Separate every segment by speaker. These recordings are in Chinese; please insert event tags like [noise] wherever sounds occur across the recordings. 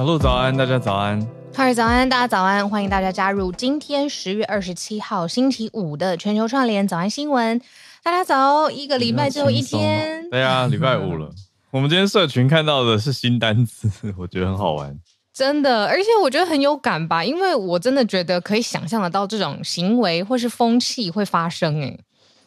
Speaker 1: 小鹿早安，大家早安。
Speaker 2: 哈喽早安，大家早安，欢迎大家加入今天十月二十七号星期五的全球串联早安新闻。大家早，一个礼拜最后一天。
Speaker 1: 对啊，[laughs] 礼拜五了。我们今天社群看到的是新单词，我觉得很好玩。
Speaker 2: 真的，而且我觉得很有感吧，因为我真的觉得可以想象得到这种行为或是风气会发生。诶，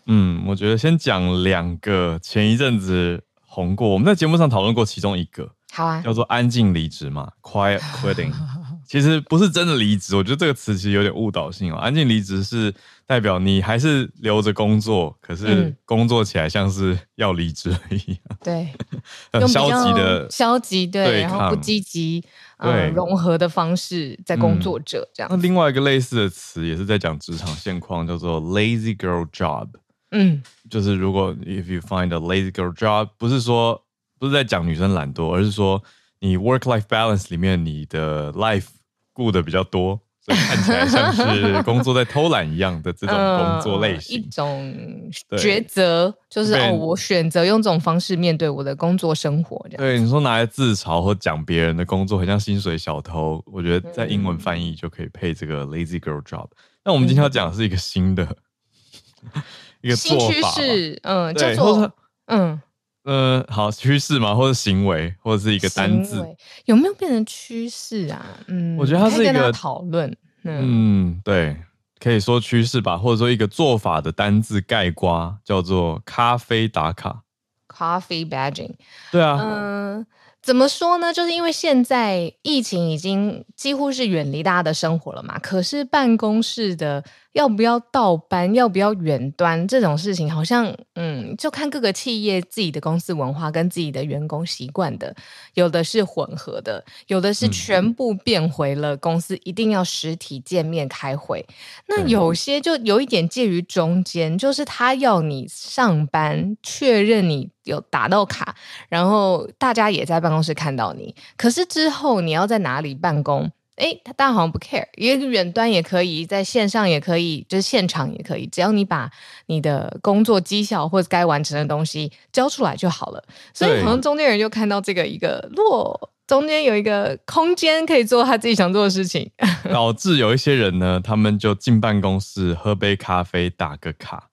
Speaker 1: 嗯，我觉得先讲两个前一阵子红过，我们在节目上讨论过其中一个，
Speaker 2: 好啊，
Speaker 1: 叫做安静离职嘛，quiet quitting。[laughs] 其实不是真的离职，我觉得这个词其实有点误导性哦。安静离职是代表你还是留着工作，可是工作起来像是要离职一样。
Speaker 2: 对，[laughs]
Speaker 1: 很消极的
Speaker 2: 消极对，对，然后不积极呃融合的方式在工作者这样、嗯。
Speaker 1: 那另外一个类似的词也是在讲职场现况，叫做 lazy girl job。
Speaker 2: 嗯，
Speaker 1: 就是如果 if you find a lazy girl job，不是说不是在讲女生懒惰，而是说你 work life balance 里面你的 life。顾的比较多，所以看起来像是 [laughs] 工作在偷懒一样的这种工作类型，
Speaker 2: 呃、一种抉择，就是哦，我选择用这种方式面对我的工作生活。这样
Speaker 1: 对你说拿来自嘲或讲别人的工作很像薪水小偷，我觉得在英文翻译就可以配这个 lazy girl job。那、嗯、我们今天要讲的是一个新的、[laughs] 嗯、一个做法，
Speaker 2: 嗯，叫做嗯。
Speaker 1: 呃，好趋势嘛，或者行为，或者是一个单字，
Speaker 2: 有没有变成趋势啊？嗯，
Speaker 1: 我觉得它是一个
Speaker 2: 讨论。
Speaker 1: 嗯，嗯，对，可以说趋势吧，或者说一个做法的单字盖瓜，叫做咖啡打卡
Speaker 2: （coffee badging）。
Speaker 1: 对啊，
Speaker 2: 嗯、呃。怎么说呢？就是因为现在疫情已经几乎是远离大家的生活了嘛。可是办公室的要不要倒班，要不要远端这种事情，好像嗯，就看各个企业自己的公司文化跟自己的员工习惯的。有的是混合的，有的是全部变回了公司一定要实体见面开会。那有些就有一点介于中间，就是他要你上班确认你。有打到卡，然后大家也在办公室看到你。可是之后你要在哪里办公？诶，他大家好像不 care，因为远端也可以，在线上也可以，就是现场也可以，只要你把你的工作绩效或者该完成的东西交出来就好了。所以好像中间人就看到这个一个落，中间有一个空间可以做他自己想做的事情，[laughs]
Speaker 1: 导致有一些人呢，他们就进办公室喝杯咖啡打个卡。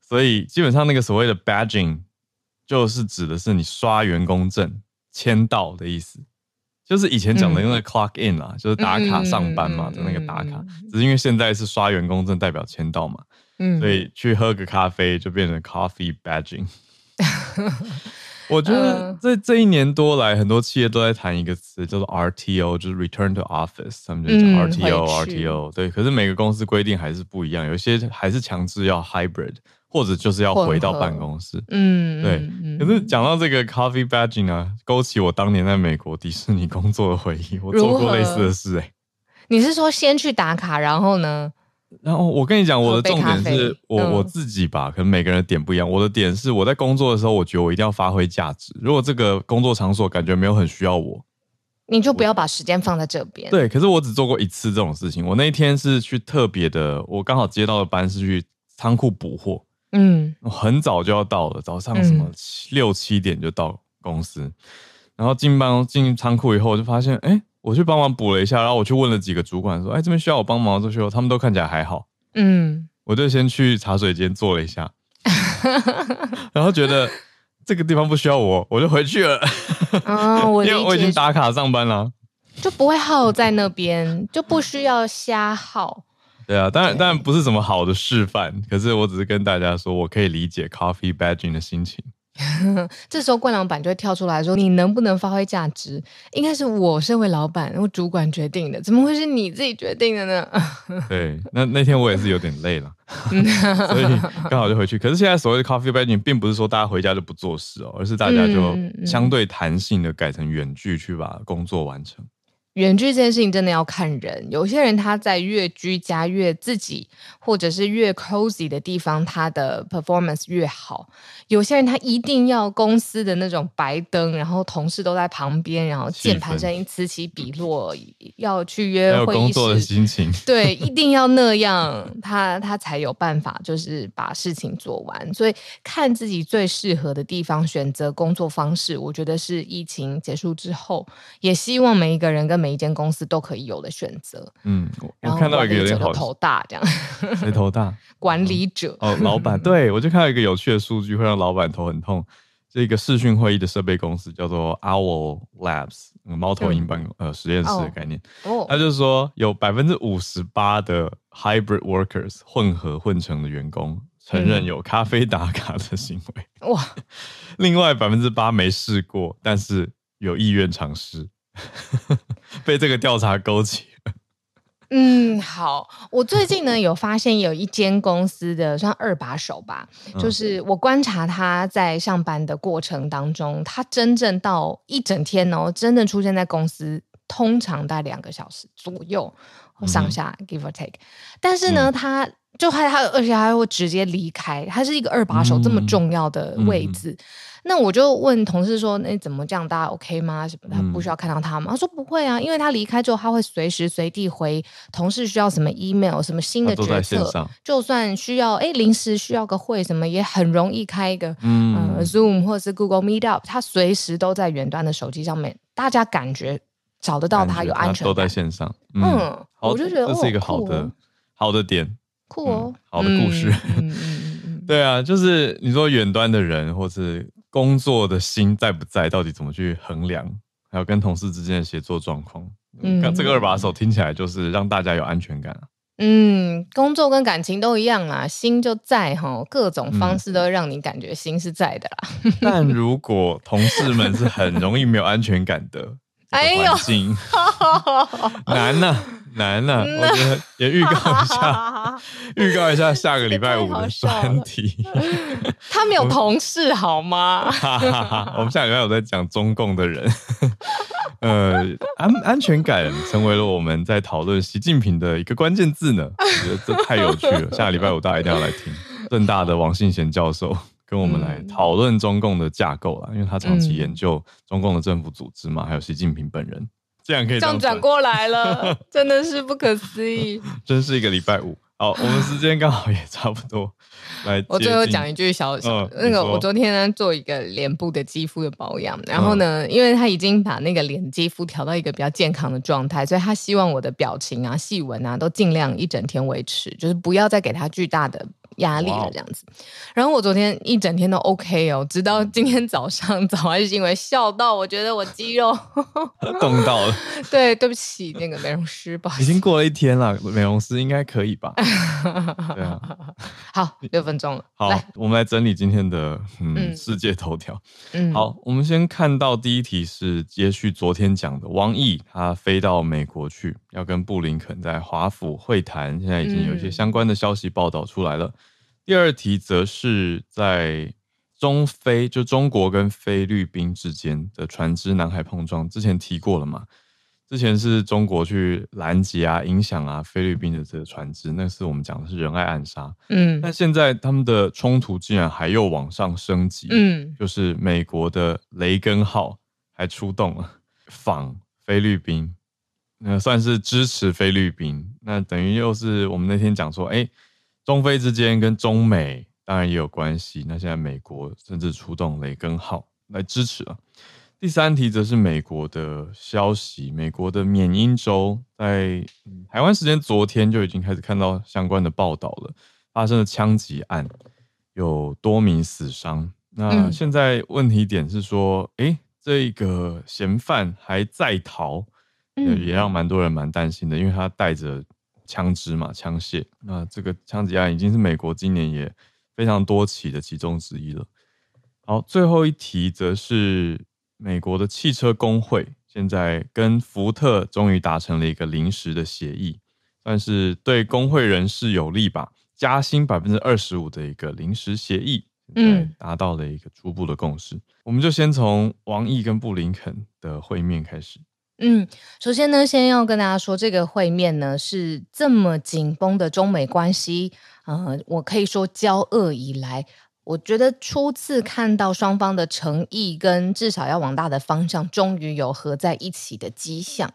Speaker 1: 所以基本上那个所谓的 badging。就是指的是你刷员工证签到的意思，就是以前讲的那个 clock in 啊，嗯、就是打卡上班嘛的那个打卡，嗯、只是因为现在是刷员工证代表签到嘛，嗯，所以去喝个咖啡就变成 coffee badging。[laughs] 我觉得这这一年多来，很多企业都在谈一个词叫做 RTO，就是 return to office，他们就讲 RTO、嗯、RTO，对，可是每个公司规定还是不一样，有些还是强制要 hybrid。或者就是要回到办公室，
Speaker 2: 嗯，
Speaker 1: 对。嗯、可是讲到这个 coffee badging 啊，勾起我当年在美国迪士尼工作的回忆。我做过类似的事、欸，哎。
Speaker 2: 你是说先去打卡，然后呢？
Speaker 1: 然后我跟你讲，我的重点是我、嗯、我自己吧，可能每个人的点不一样。我的点是我在工作的时候，我觉得我一定要发挥价值。如果这个工作场所感觉没有很需要我，
Speaker 2: 你就不要把时间放在这边。
Speaker 1: 对，可是我只做过一次这种事情。我那一天是去特别的，我刚好接到的班是去仓库补货。
Speaker 2: 嗯，
Speaker 1: 很早就要到了，早上什么七六七点就到公司，嗯、然后进办进仓库以后，我就发现，哎、欸，我去帮忙补了一下，然后我去问了几个主管，说，哎、欸，这边需要我帮忙，这些他们都看起来还好，
Speaker 2: 嗯，
Speaker 1: 我就先去茶水间坐了一下，[laughs] 然后觉得这个地方不需要我，我就回去了，
Speaker 2: 啊、我 [laughs]
Speaker 1: 因为我已经打卡上班了，
Speaker 2: 就不会耗在那边，就不需要瞎耗。
Speaker 1: 对啊，当然当然不是什么好的示范，可是我只是跟大家说，我可以理解 coffee badging 的心情。[laughs]
Speaker 2: 这时候冠老板就会跳出来说：“你能不能发挥价值？应该是我身为老板，我主管决定的，怎么会是你自己决定的呢？” [laughs]
Speaker 1: 对，那那天我也是有点累了，[laughs] 所以刚好就回去。可是现在所谓的 coffee badging 并不是说大家回家就不做事哦，而是大家就相对弹性的改成远距去把工作完成。
Speaker 2: 远距这件事情真的要看人，有些人他在越居家越自己，或者是越 cozy 的地方，他的 performance 越好。有些人他一定要公司的那种白灯，然后同事都在旁边，然后键盘声音此起彼落，要去约会，
Speaker 1: 工作的心情，
Speaker 2: 对，[laughs] 一定要那样，他他才有办法，就是把事情做完。所以看自己最适合的地方，选择工作方式，我觉得是疫情结束之后，也希望每一个人跟每一间公司都可以有的选择。
Speaker 1: 嗯，我看到一个有点好
Speaker 2: 头大这样，[laughs]
Speaker 1: 谁头大？
Speaker 2: 管理者、
Speaker 1: 嗯、哦，老板。[laughs] 对，我就看到一个有趣的数据，会让老板头很痛。这个视讯会议的设备公司叫做 Owl Labs，猫头鹰办公、嗯、呃实验室的概念。哦，他就是说有百分之五十八的 Hybrid Workers 混合混成的员工承认有咖啡打卡的行为。哇、嗯，另外百分之八没试过，但是有意愿尝试。[laughs] 被这个调查勾起。
Speaker 2: 嗯，好。我最近呢有发现有一间公司的算二把手吧，就是我观察他在上班的过程当中，他真正到一整天哦，真正出现在公司，通常大概两个小时左右上下、嗯、，give or take。但是呢，嗯、他就还他而且还会直接离开，他是一个二把手这么重要的位置。嗯嗯那我就问同事说：“那怎么这样？大家 OK 吗？什么？他不需要看到他吗？”他说：“不会啊，因为他离开之后，他会随时随地回同事需要什么 email，什么新的决策，就算需要哎临时需要个会什么，也很容易开一个嗯、呃、Zoom 或者是 Google Meetup，他随时都在远端的手机上面，大家感觉找得到他，有安全感，
Speaker 1: 都在线上。嗯，
Speaker 2: 嗯我就觉得
Speaker 1: 这是一个好的、哦、好的点，
Speaker 2: 酷哦、嗯，
Speaker 1: 好的故事。嗯，[laughs] 对啊，就是你说远端的人，或是。工作的心在不在？到底怎么去衡量？还有跟同事之间的协作状况。嗯，这个二把手听起来就是让大家有安全感啊。
Speaker 2: 嗯，工作跟感情都一样啊，心就在哈，各种方式都让你感觉心是在的啦。
Speaker 1: 嗯、但如果同事们是很容易没有安全感的，[laughs] 哎呦，[laughs] 难呐、啊。难呢、啊，我觉得也预告一下，[laughs] 预告一下下个礼拜五的专题。[laughs]
Speaker 2: 他没有同事好吗？[laughs]
Speaker 1: 我们下个礼拜有在讲中共的人。呃，安安全感成为了我们在讨论习近平的一个关键字呢。我觉得这太有趣了，下个礼拜五大家一定要来听正大的王信贤教授跟我们来讨论中共的架构啦，因为他长期研究中共的政府组织嘛，还有习近平本人。这样可以这样
Speaker 2: 转过来了，[laughs] 真的是不可思议。[laughs] 真
Speaker 1: 是一个礼拜五，好，我们时间刚好也差不多。来，[laughs]
Speaker 2: 我最后讲一句小小、嗯、那个，我昨天呢做一个脸部的肌肤的保养，然后呢，因为他已经把那个脸肌肤调到一个比较健康的状态，所以他希望我的表情啊、细纹啊都尽量一整天维持，就是不要再给他巨大的。压力了这样子，然后我昨天一整天都 OK 哦，直到今天早上早安新闻笑到，我觉得我肌肉 [laughs]
Speaker 1: 动到了。[laughs]
Speaker 2: 对，对不起，那个美容师，不好意思，
Speaker 1: 已经过了一天了，美容师应该可以吧？[laughs] 对啊，
Speaker 2: 好，六分钟了，
Speaker 1: 好，我们来整理今天的嗯，嗯。世界头条。嗯，好，我们先看到第一题是接续昨天讲的，王毅他飞到美国去，要跟布林肯在华府会谈，现在已经有一些相关的消息报道出来了。嗯第二题则是在中菲，就中国跟菲律宾之间的船只南海碰撞，之前提过了嘛？之前是中国去拦截啊、影响啊菲律宾的这个船只，那是我们讲的是仁爱暗杀。嗯，但现在他们的冲突竟然还又往上升级。嗯，就是美国的雷根号还出动了访菲律宾，那算是支持菲律宾。那等于又是我们那天讲说，哎。中非之间跟中美当然也有关系。那现在美国甚至出动雷根号来支持了。第三题则是美国的消息，美国的缅因州在台湾时间昨天就已经开始看到相关的报道了，发生了枪击案，有多名死伤。那现在问题点是说，诶，这个嫌犯还在逃，也让蛮多人蛮担心的，因为他带着。枪支嘛，枪械。那这个枪击案已经是美国今年也非常多起的其中之一了。好，最后一题则是美国的汽车工会现在跟福特终于达成了一个临时的协议，算是对工会人士有利吧，加薪百分之二十五的一个临时协议，嗯，达到了一个初步的共识。嗯、我们就先从王毅跟布林肯的会面开始。
Speaker 2: 嗯，首先呢，先要跟大家说，这个会面呢是这么紧绷的中美关系，呃，我可以说交恶以来。我觉得初次看到双方的诚意跟至少要往大的方向，终于有合在一起的迹象。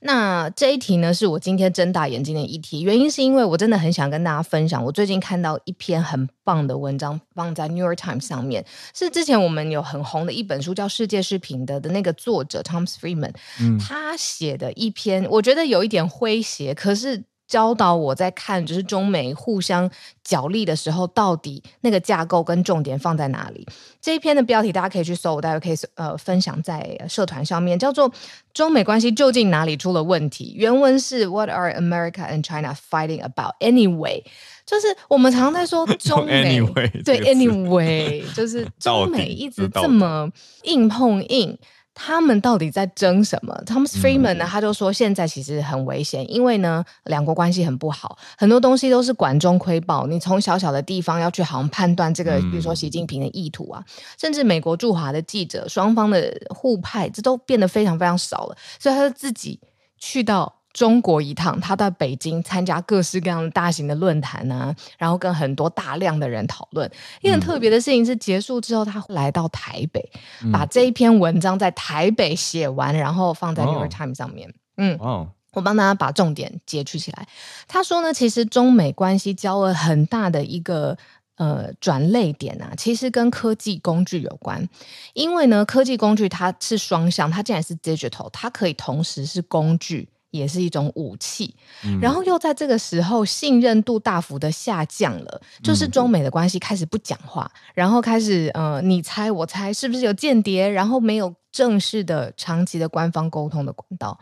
Speaker 2: 那这一题呢，是我今天睁大眼睛的一题，原因是因为我真的很想跟大家分享，我最近看到一篇很棒的文章，放在 New York Times 上面，是之前我们有很红的一本书叫《世界是平的》的那个作者 Thomas Friedman，嗯，他写的一篇，我觉得有一点诙谐，可是。教导我在看，就是中美互相角力的时候，到底那个架构跟重点放在哪里？这一篇的标题大家可以去搜，我待会可以呃分享在社团上面，叫做《中美关系究竟哪里出了问题》。原文是 “What are America and China fighting about anyway？” 就是我们常常在说 [laughs] 中美
Speaker 1: ，anyway,
Speaker 2: 对，anyway，就是 [laughs] 中美一直这么硬碰硬。他们到底在争什么？Thomas Friedman 呢？他就说现在其实很危险，因为呢，两国关系很不好，很多东西都是管中窥豹。你从小小的地方要去好像判断这个，比如说习近平的意图啊，甚至美国驻华的记者，双方的互派，这都变得非常非常少了。所以他就自己去到。中国一趟，他在北京参加各式各样的大型的论坛啊，然后跟很多大量的人讨论。一个很特别的事情是，结束之后他来到台北，嗯、把这一篇文章在台北写完，然后放在《New York Times》上面。哦、嗯，哦、我帮大家把重点截取起来。他说呢，其实中美关系交了很大的一个呃转捩点啊，其实跟科技工具有关。因为呢，科技工具它是双向，它既然是 digital，它可以同时是工具。也是一种武器，嗯、然后又在这个时候信任度大幅的下降了，就是中美的关系开始不讲话，嗯、然后开始呃你猜我猜是不是有间谍，然后没有正式的长期的官方沟通的管道，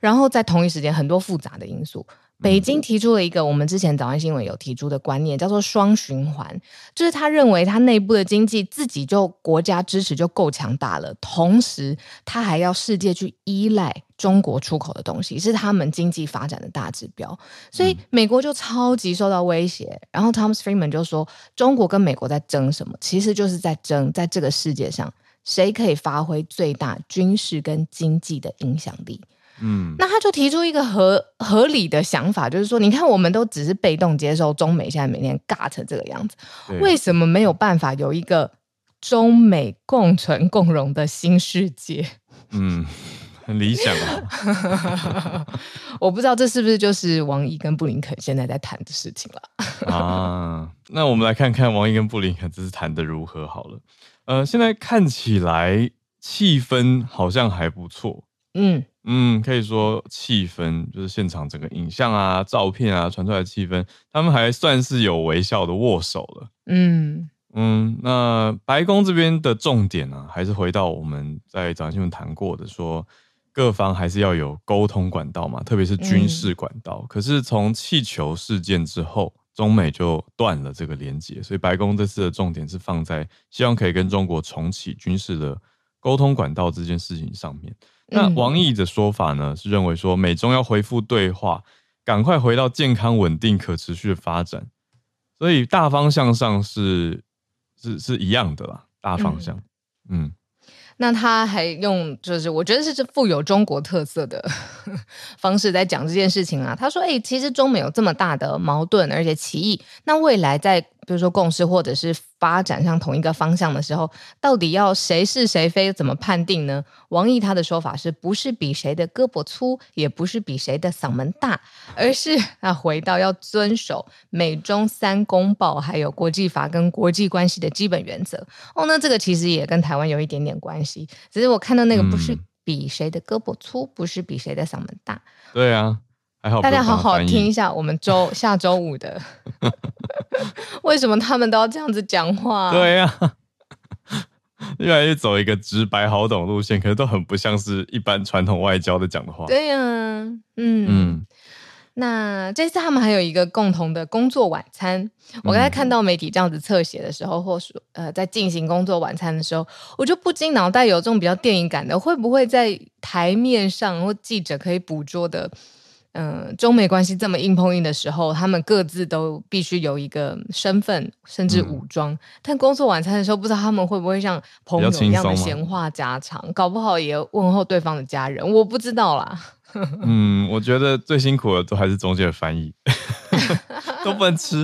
Speaker 2: 然后在同一时间很多复杂的因素。北京提出了一个我们之前早安新闻有提出的观念，叫做双循环，就是他认为他内部的经济自己就国家支持就够强大了，同时他还要世界去依赖中国出口的东西，是他们经济发展的大指标，所以美国就超级受到威胁。然后 Thomas Friedman 就说，中国跟美国在争什么？其实就是在争在这个世界上谁可以发挥最大军事跟经济的影响力。嗯，那他就提出一个合合理的想法，就是说，你看，我们都只是被动接受中美现在每天尬成这个样子，为什么没有办法有一个中美共存共荣的新世界？
Speaker 1: 嗯，很理想啊。[laughs]
Speaker 2: 我不知道这是不是就是王毅跟布林肯现在在谈的事情了 [laughs]
Speaker 1: 啊？那我们来看看王毅跟布林肯这次谈的如何好了。呃，现在看起来气氛好像还不错。嗯。嗯，可以说气氛就是现场整个影像啊、照片啊传出来的气氛，他们还算是有微笑的握手了。嗯嗯，那白宫这边的重点呢、啊，还是回到我们在早新闻谈过的，说各方还是要有沟通管道嘛，特别是军事管道。嗯、可是从气球事件之后，中美就断了这个连接，所以白宫这次的重点是放在希望可以跟中国重启军事的沟通管道这件事情上面。那王毅的说法呢，是认为说美中要恢复对话，赶快回到健康、稳定、可持续的发展，所以大方向上是是是一样的啦，大方向，嗯。嗯
Speaker 2: 那他还用就是我觉得是这富有中国特色的 [laughs] 方式在讲这件事情啊。他说：“哎、欸，其实中美有这么大的矛盾，而且歧义，那未来在比如说共识或者是发展上同一个方向的时候，到底要谁是谁非，怎么判定呢？”王毅他的说法是不是比谁的胳膊粗，也不是比谁的嗓门大，而是啊，回到要遵守美中三公报，还有国际法跟国际关系的基本原则。哦，那这个其实也跟台湾有一点点关系。只是我看到那个不是比谁的胳膊粗，嗯、不是比谁的嗓门大。
Speaker 1: 对啊，还好。
Speaker 2: 大家好好听一下我们周 [laughs] 下周五的，[laughs] 为什么他们都要这样子讲话？
Speaker 1: 对呀、啊，[laughs] 越来越走一个直白好懂路线，可是都很不像是一般传统外交的讲的话。
Speaker 2: 对呀、啊，嗯嗯。那这次他们还有一个共同的工作晚餐。我刚才看到媒体这样子侧写的时候，或是呃在进行工作晚餐的时候，我就不禁脑袋有这种比较电影感的，会不会在台面上或记者可以捕捉的嗯、呃，中美关系这么硬碰硬的时候，他们各自都必须有一个身份，甚至武装。嗯、但工作晚餐的时候，不知道他们会不会像朋友一样的闲话家常，搞不好也问候对方的家人，我不知道啦。
Speaker 1: 嗯，我觉得最辛苦的都还是中介的翻译，[laughs] 都不能吃。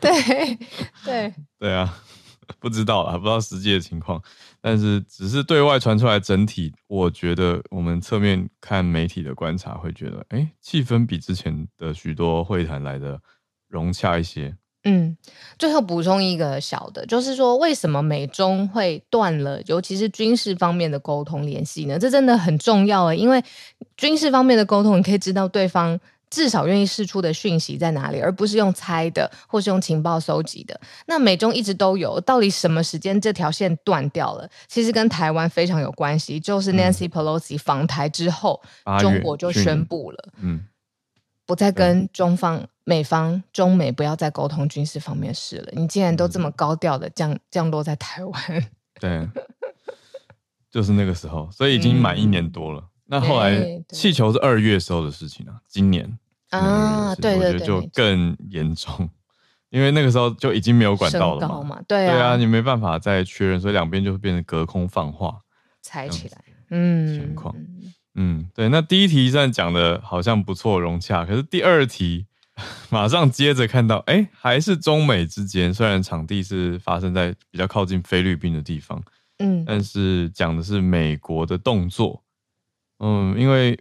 Speaker 2: 对对 [laughs]
Speaker 1: 对啊，不知道啊，不知道实际的情况。但是，只是对外传出来整体，我觉得我们侧面看媒体的观察，会觉得，哎，气氛比之前的许多会谈来的融洽一些。
Speaker 2: 嗯，最后补充一个小的，就是说，为什么美中会断了，尤其是军事方面的沟通联系呢？这真的很重要啊，因为军事方面的沟通，你可以知道对方。至少愿意试出的讯息在哪里，而不是用猜的，或是用情报搜集的。那美中一直都有，到底什么时间这条线断掉了？其实跟台湾非常有关系，就是 Nancy Pelosi 访台之后，嗯、中国就宣布了，嗯，不再跟中方、美方、中美不要再沟通军事方面事了。你竟然都这么高调的降降落在台湾，
Speaker 1: 对，[laughs] 就是那个时候，所以已经满一年多了。嗯那后来气球是二月时候的事情啊，今年
Speaker 2: 啊，对对对，我觉得
Speaker 1: 就更严重，[laughs] 因为那个时候就已经没有管道了嘛，
Speaker 2: 对啊，
Speaker 1: 对啊，你没办法再确认，所以两边就会变成隔空放话，
Speaker 2: 踩起来，嗯，
Speaker 1: 情况，嗯，对。那第一题虽然讲的好像不错融洽，可是第二题 [laughs] 马上接着看到，哎、欸，还是中美之间，虽然场地是发生在比较靠近菲律宾的地方，嗯，但是讲的是美国的动作。嗯，因为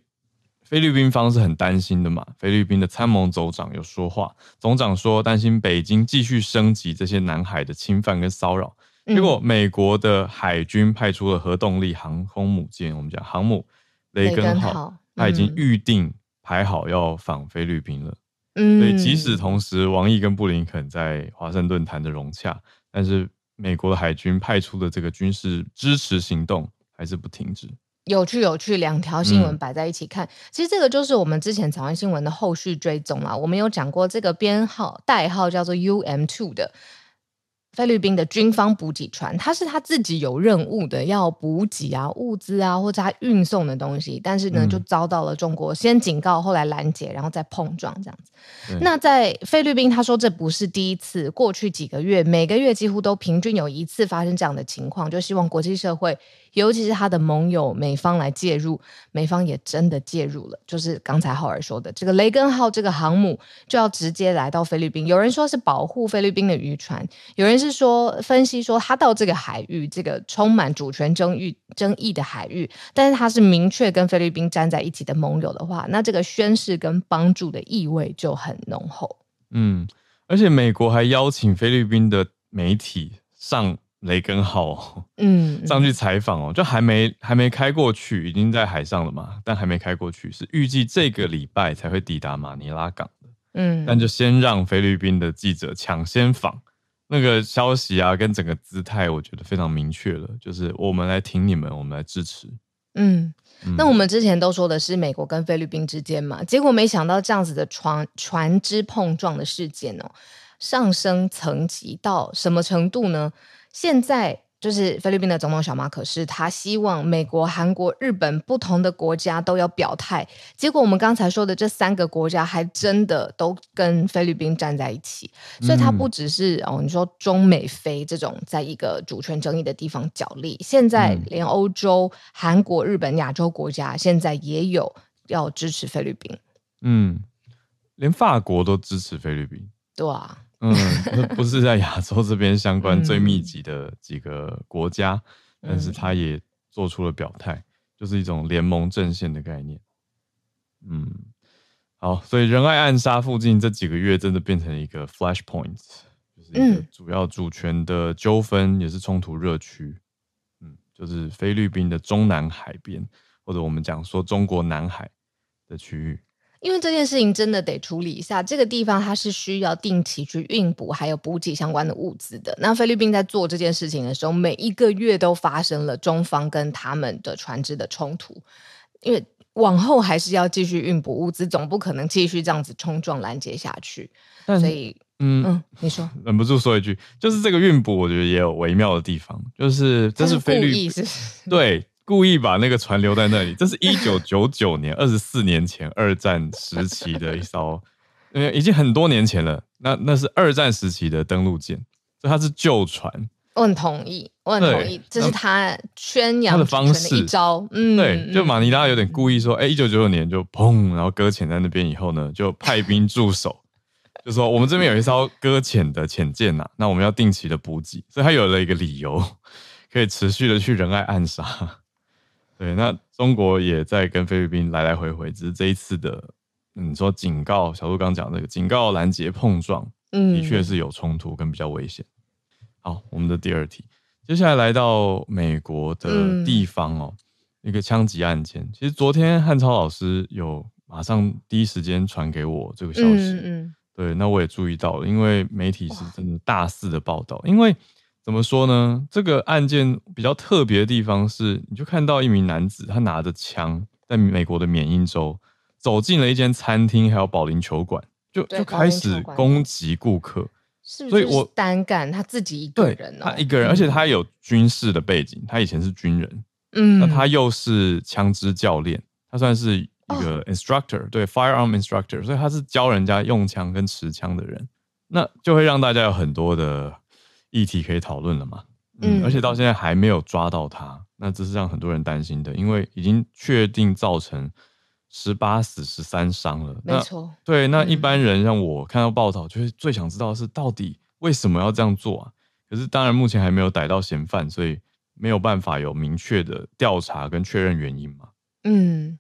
Speaker 1: 菲律宾方是很担心的嘛。菲律宾的参谋总长有说话，总长说担心北京继续升级这些南海的侵犯跟骚扰。结果美国的海军派出了核动力航空母舰，我们讲航母雷根号，它已经预定排好要访菲律宾了。嗯，所以即使同时王毅跟布林肯在华盛顿谈的融洽，但是美国的海军派出的这个军事支持行动还是不停止。
Speaker 2: 有趣有趣，两条新闻摆在一起看，嗯，其实这个就是我们之前早安新闻的后续追踪啦。我们有讲过这个编号代号叫做 UM Two 的。菲律宾的军方补给船，它是他自己有任务的，要补给啊、物资啊，或者他运送的东西，但是呢，就遭到了中国先警告，后来拦截，然后再碰撞这样子。嗯、那在菲律宾，他说这不是第一次，过去几个月，每个月几乎都平均有一次发生这样的情况，就希望国际社会，尤其是他的盟友美方来介入。美方也真的介入了，就是刚才浩尔说的，这个雷根号这个航母就要直接来到菲律宾。有人说是保护菲律宾的渔船，有人是说分析说他到这个海域，这个充满主权争议争议的海域，但是他是明确跟菲律宾站在一起的盟友的话，那这个宣示跟帮助的意味就很浓厚。
Speaker 1: 嗯，而且美国还邀请菲律宾的媒体上雷根号，嗯，上去采访哦，就还没还没开过去，已经在海上了嘛，但还没开过去，是预计这个礼拜才会抵达马尼拉港的，嗯，但就先让菲律宾的记者抢先访，那个消息啊，跟整个姿态，我觉得非常明确了，就是我们来挺你们，我们来支持，
Speaker 2: 嗯，那我们之前都说的是美国跟菲律宾之间嘛，结果没想到这样子的船船只碰撞的事件哦，上升层级到什么程度呢？现在就是菲律宾的总统小马可是他希望美国、韩国、日本不同的国家都要表态。结果我们刚才说的这三个国家还真的都跟菲律宾站在一起，所以他不只是哦，你说中美菲这种在一个主权争议的地方角力，现在连欧洲、韩国、日本、亚洲国家现在也有要支持菲律宾。
Speaker 1: 嗯，连法国都支持菲律宾。
Speaker 2: 对啊。
Speaker 1: 嗯，不是在亚洲这边相关最密集的几个国家，嗯、但是他也做出了表态，就是一种联盟阵线的概念。嗯，好，所以仁爱暗杀附近这几个月真的变成一个 flashpoint，就是一个主要主权的纠纷，也是冲突热区。嗯，就是菲律宾的中南海边，或者我们讲说中国南海的区域。
Speaker 2: 因为这件事情真的得处理一下，这个地方它是需要定期去运补还有补给相关的物资的。那菲律宾在做这件事情的时候，每一个月都发生了中方跟他们的船只的冲突，因为往后还是要继续运补物资，总不可能继续这样子冲撞拦截下去。所以，嗯嗯，你说，[laughs]
Speaker 1: 忍不住说一句，就是这个运补，我觉得也有微妙的地方，就是这是菲律宾，对。故意把那个船留在那里。这是一九九九年，二十四年前二战时期的一艘，呃，已经很多年前了。那那是二战时期的登陆舰，所以它是旧船。
Speaker 2: 我很同意，我很同意，这是他宣扬的方式一招。嗯，
Speaker 1: 对，就马尼拉有点故意说，哎、嗯，一九九九年就砰，然后搁浅在那边以后呢，就派兵驻守，[laughs] 就说我们这边有一艘搁浅的潜舰呐，那我们要定期的补给，所以他有了一个理由，可以持续的去仁爱暗杀。对，那中国也在跟菲律宾来来回回，只是这一次的，你说警告，小杜刚讲那个警告拦截碰撞，嗯，的确是有冲突跟比较危险。好，我们的第二题，接下来来到美国的地方哦，嗯、一个枪击案件。其实昨天汉超老师有马上第一时间传给我这个消息，嗯嗯，对，那我也注意到了，因为媒体是真的大肆的报道。因为怎么说呢，这个案件比较特别的地方是，你就看到一名男子，他拿着枪，在美国的缅因州走进了一间餐厅，还有保龄球馆，就就开始攻击顾客。
Speaker 2: 是不是，所以我单干？他自己一个人，哦，
Speaker 1: 他一个人，而且他有军事的背景，他以前是军人，嗯，那他又是枪支教练，他算是一个 instructor，哦，对，firearm instructor，所以他是教人家用枪跟持枪的人，那就会让大家有很多的议题可以讨论了嘛，嗯，嗯，而且到现在还没有抓到他，那这是让很多人担心的，因为已经确定造成。十八死十三伤了，没错。对，那一般人像我看到报道，就是最想知道的是到底为什么要这样做啊？可是当然目前还没有逮到嫌犯，所以没有办法有明确的调查跟确认原因嘛。嗯。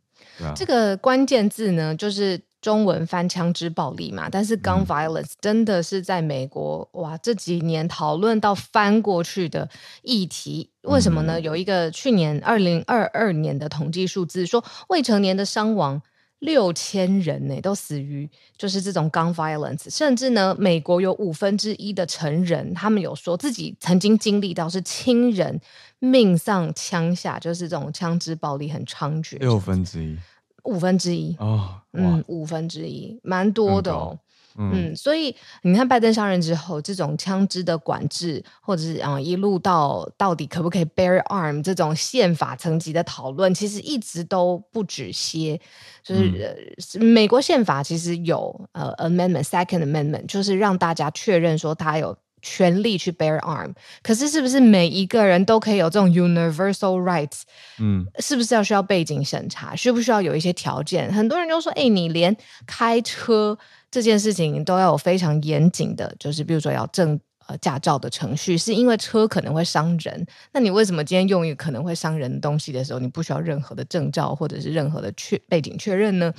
Speaker 2: 这个关键字呢，就是。中文翻枪支暴力嘛，但是 gun violence 真的是在美国、嗯、哇这几年讨论到翻过去的议题，为什么呢？嗯、有一个去年二零二二年的统计数字说，未成年的伤亡六千人呢，都死于就是这种 gun violence，甚至呢，美国有五分之一的成人，他们有说自己曾经经历到是亲人命丧枪下，就是这种枪支暴力很猖獗，
Speaker 1: 六分之一。
Speaker 2: 五分之一哦，嗯，五分之一，蛮多的哦，嗯，嗯，所以你看拜登上任之后，这种枪支的管制，或者是啊一路到到底可不可以 bear arm 这种宪法层级的讨论，其实一直都不止歇。就是、嗯、美国宪法其实有呃 amendment second amendment，就是让大家确认说他有。权利去 bear arm，可是是不是每一个人都可以有这种 universal rights？嗯，是不是要需要背景审查？需不需要有一些条件？很多人就说：“哎、欸，你连开车这件事情都要有非常严谨的，就是比如说要证呃驾照的程序，是因为车可能会伤人。那你为什么今天用一个可能会伤人的东西的时候，你不需要任何的证照或者是任何的确背景确认呢？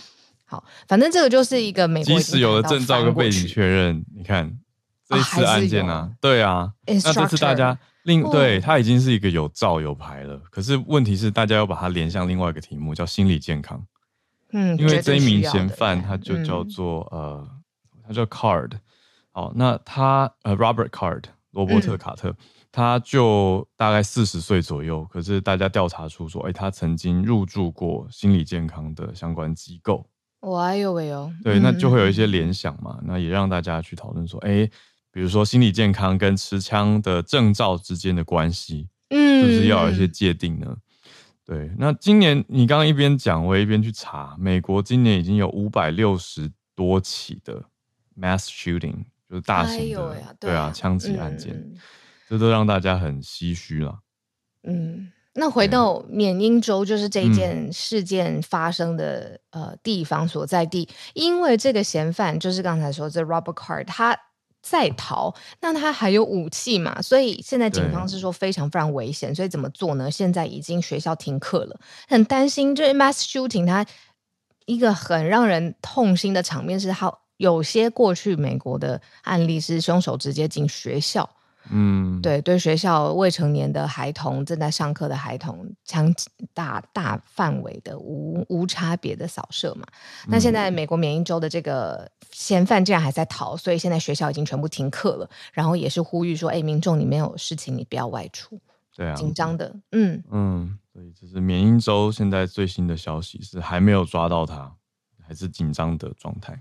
Speaker 2: 好，反正这个就是一个美国，
Speaker 1: 即使有了证照跟背景确认，你看。这一次案件啊，对啊，那这次大家另对他已经是一个有照有牌了，可是问题是大家要把它连向另外一个题目，叫心理健康。嗯，因为这一名嫌犯他就叫做呃，他叫 Card，好，那他呃 Robert Card 罗伯特卡特，他就大概四十岁左右，可是大家调查出说，哎，他曾经入住过心理健康的相关机构。
Speaker 2: 哇哟喂哟，
Speaker 1: 对，那就会有一些联想嘛，那也让大家去讨论说，哎。比如说心理健康跟持枪的证照之间的关系，嗯，是不是要有一些界定呢？对，那今年你刚刚一边讲，我一边去查，美国今年已经有五百六十多起的 mass shooting，就是大型的，哎、对啊，枪击案件，嗯、这都让大家很唏嘘了。嗯，
Speaker 2: 那回到缅因州，就是这件事件发生的、嗯、呃地方所在地，因为这个嫌犯就是刚才说这 Robert Card，他。在逃，那他还有武器嘛？所以现在警方是说非常非常危险，所以怎么做呢？现在已经学校停课了，很担心。就是 mass shooting，他一个很让人痛心的场面是，好有些过去美国的案例是凶手直接进学校。嗯，对对，学校未成年的孩童正在上课的孩童，强大大范围的无无差别的扫射嘛。那现在美国缅因州的这个嫌犯竟然还在逃，所以现在学校已经全部停课了。然后也是呼吁说，哎，民众你没有事情你不要外出。
Speaker 1: 对啊，
Speaker 2: 紧张的，嗯
Speaker 1: 嗯，所以这是缅因州现在最新的消息是还没有抓到他，还是紧张的状态。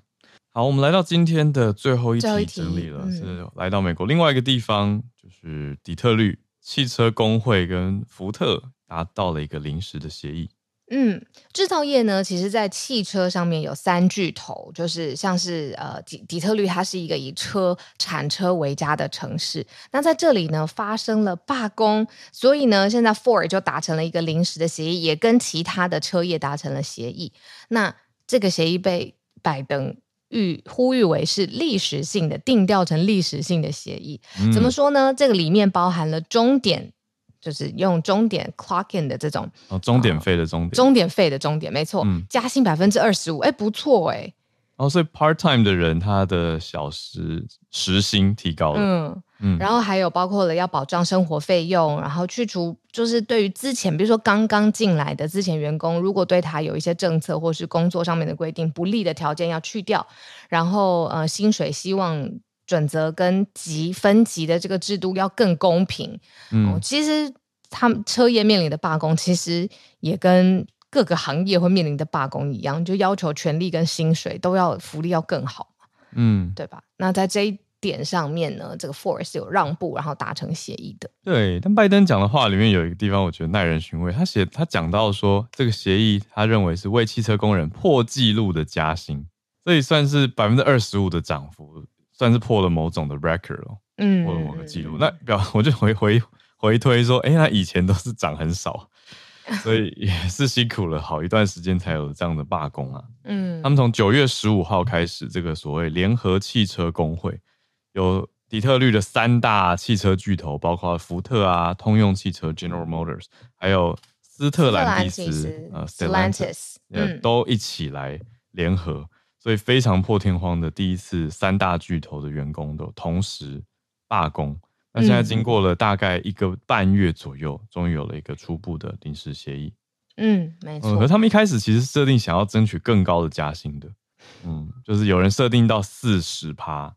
Speaker 1: 好，我们来到今天的最后一题整理了，是来到美国另外一个地方，就是底特律汽车工会跟福特达到了一个临时的协议。
Speaker 2: 嗯，制造业呢，其实，在汽车上面有三巨头，就是像是呃底底特律，它是一个以车产车为家的城市。那在这里呢，发生了罢工，所以呢，现在 Ford 就达成了一个临时的协议，也跟其他的车业达成了协议。那这个协议被拜登吁呼吁为是历史性的，定调成历史性的协议。嗯、怎么说呢？这个里面包含了终点。就是用终点 clock in 的这种
Speaker 1: 哦，终点费的终点，
Speaker 2: 终点费的终点，没错，嗯、加薪百分之二十五，哎，不错哎。
Speaker 1: 哦，所以 part time 的人他的小时时薪提高了，
Speaker 2: 嗯嗯，然后还有包括了要保障生活费用，然后去除就是对于之前比如说刚刚进来的之前员工，如果对他有一些政策或是工作上面的规定不利的条件要去掉，然后呃薪水希望。准则跟级分级的这个制度要更公平。嗯，哦、其实他们车业面临的罢工，其实也跟各个行业会面临的罢工一样，就要求权利跟薪水都要福利要更好。嗯，对吧？那在这一点上面呢，这个 Ford 是有让步，然后达成协议的。
Speaker 1: 对，但拜登讲的话里面有一个地方，我觉得耐人寻味。他写他讲到说，这个协议他认为是为汽车工人破纪录的加薪，所以算是百分之二十五的涨幅。算是破了某种的 record 哦，嗯，破了某个记录。那表 [laughs] 我就回回回推说，哎、欸，他以前都是涨很少，[laughs] 所以也是辛苦了好一段时间才有这样的罢工啊。嗯，他们从九月十五号开始，这个所谓联合汽车工会，有底特律的三大汽车巨头，包括福特啊、通用汽车 General Motors，还有斯特兰蒂斯呃 Stellantis，都一起来联合。所以非常破天荒的第一次，三大巨头的员工都同时罢工。那现在经过了大概一个半月左右，终于有了一个初步的临时协议。
Speaker 2: 嗯，没错。
Speaker 1: 可他们一开始其实设定想要争取更高的加薪的，嗯，就是有人设定到四十趴，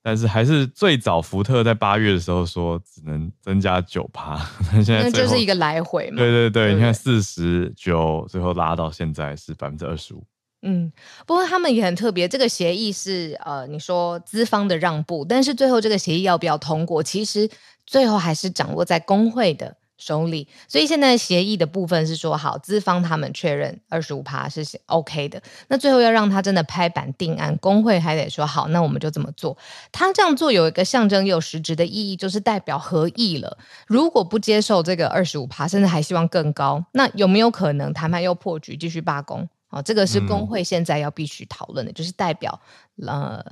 Speaker 1: 但是还是最早福特在八月的时候说只能增加九趴。那现在
Speaker 2: 那就是一个来回嘛。
Speaker 1: 对对对，你看四十九，最后拉到现在是百分之二十五。
Speaker 2: 嗯，不过他们也很特别，这个协议是呃，你说资方的让步，但是最后这个协议要不要通过，其实最后还是掌握在工会的手里。所以现在协议的部分是说，好，资方他们确认二十五趴是 OK 的，那最后要让他真的拍板定案，工会还得说好，那我们就这么做。他这样做有一个象征又有实质的意义，就是代表合意了。如果不接受这个二十五趴，甚至还希望更高，那有没有可能谈判又破局，继续罢工？哦，这个是工会现在要必须讨论的，嗯、就是代表呃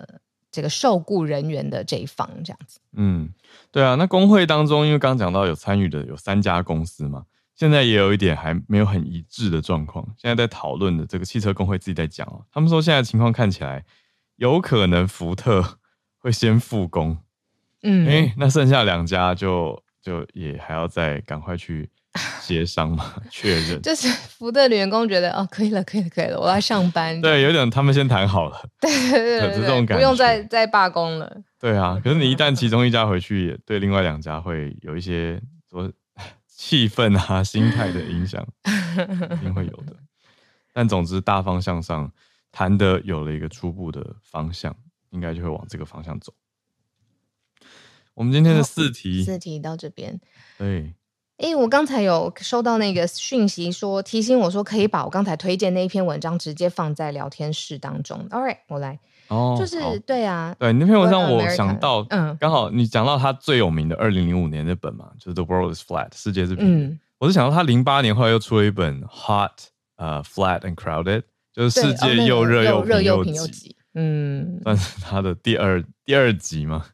Speaker 2: 这个受雇人员的这一方这样子。
Speaker 1: 嗯，对啊，那工会当中，因为刚刚讲到有参与的有三家公司嘛，现在也有一点还没有很一致的状况。现在在讨论的这个汽车工会自己在讲哦，他们说现在情况看起来有可能福特 [laughs] 会先复工，嗯，哎，那剩下两家就就也还要再赶快去。[laughs] 协商嘛，[laughs] 确认
Speaker 2: 就是福特的员工觉得哦，可以了，可以了，可以了，我要上班。
Speaker 1: 对，有点他们先谈好了，[laughs]
Speaker 2: 对对对，对，这种感觉，不用再再罢工了。
Speaker 1: 对啊，可是你一旦其中一家回去，也对另外两家会有一些说气氛啊、心态的影响，一定会有的。但总之，大方向上谈的有了一个初步的方向，应该就会往这个方向走。我们今天的四题，
Speaker 2: 四题到这边，
Speaker 1: 对。
Speaker 2: 哎，我刚才有收到那个讯息说，说提醒我说可以把我刚才推荐那一篇文章直接放在聊天室当中。All right，我来。哦，就是对啊，
Speaker 1: 对那篇文章我想到，嗯，刚好你讲到他最有名的二零零五年那本嘛，就是 The World is Flat，世界是平的。嗯，我是想到他零八年后来又出了一本 Hot，呃，Flat and Crowded，就是世界又热又平又挤。嗯，算是他的第二第二集嘛。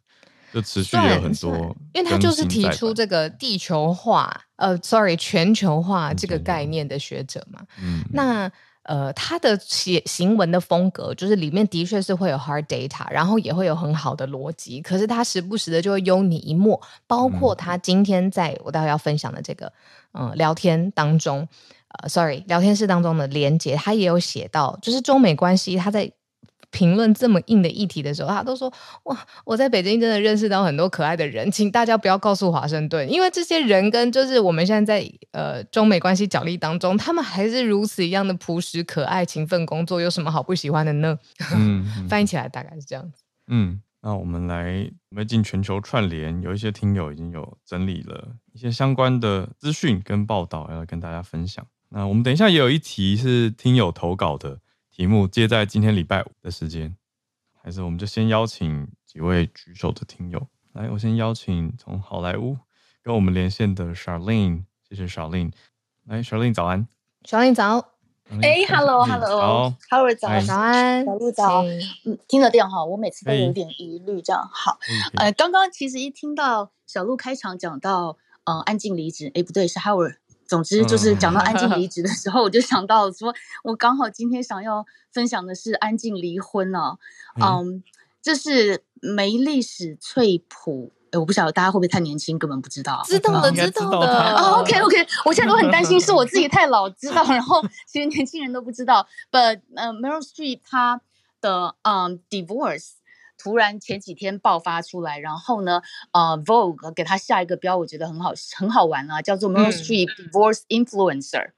Speaker 1: 就持续有很多，
Speaker 2: 因为他就是提出这个地球化，呃，sorry，全球化这个概念的学者嘛。嗯，那呃，他的写行文的风格，就是里面的确是会有 hard data，然后也会有很好的逻辑，可是他时不时的就会幽你一默。包括他今天在我待会要分享的这个嗯、呃、聊天当中，呃，sorry，聊天室当中的连接，他也有写到，就是中美关系，他在。评论这么硬的议题的时候，他都说：“哇，我在北京真的认识到很多可爱的人，请大家不要告诉华盛顿，因为这些人跟就是我们现在在呃中美关系角力当中，他们还是如此一样的朴实可爱、勤奋工作，有什么好不喜欢的呢？”嗯，翻译起来大概是这样子。[laughs]
Speaker 1: 嗯，那我们来迈进全球串联，有一些听友已经有整理了一些相关的资讯跟报道，要跟大家分享。那我们等一下也有一题是听友投稿的题目，接在今天礼拜五的时间，还是我们就先邀请几位举手的听友来。我先邀请从好莱坞跟我们连线的 Charlene，谢谢 Charlene。来，Charlene 早安
Speaker 2: ，Charlene 早。
Speaker 3: 哎，Hello，Hello，Hello，早
Speaker 2: 早安，
Speaker 3: 小鹿早。嗯，听得见哈，我每次都有点疑虑，这样好。呃，刚刚其实一听到小鹿开场讲到，呃，安静离职，哎，不对，是 Howard。总之就是讲到安静离职的时候，我就想到说，我刚好今天想要分享的是安静离婚呢。嗯，这是梅丽史翠普。哎，我不晓得大家会不会太年轻，根本不知道。
Speaker 2: 知道的，知道的。
Speaker 3: 哦，OK，OK，我现在都很担心，是我自己太老知道，然后其实年轻人都不知道。But，呃，Meryl Streep 她的嗯 divorce 突然前几天爆发出来，然后呢，呃，Vogue 给他下一个标，我觉得很好，很好玩啊，叫做 Meryl Streep divorce influencer。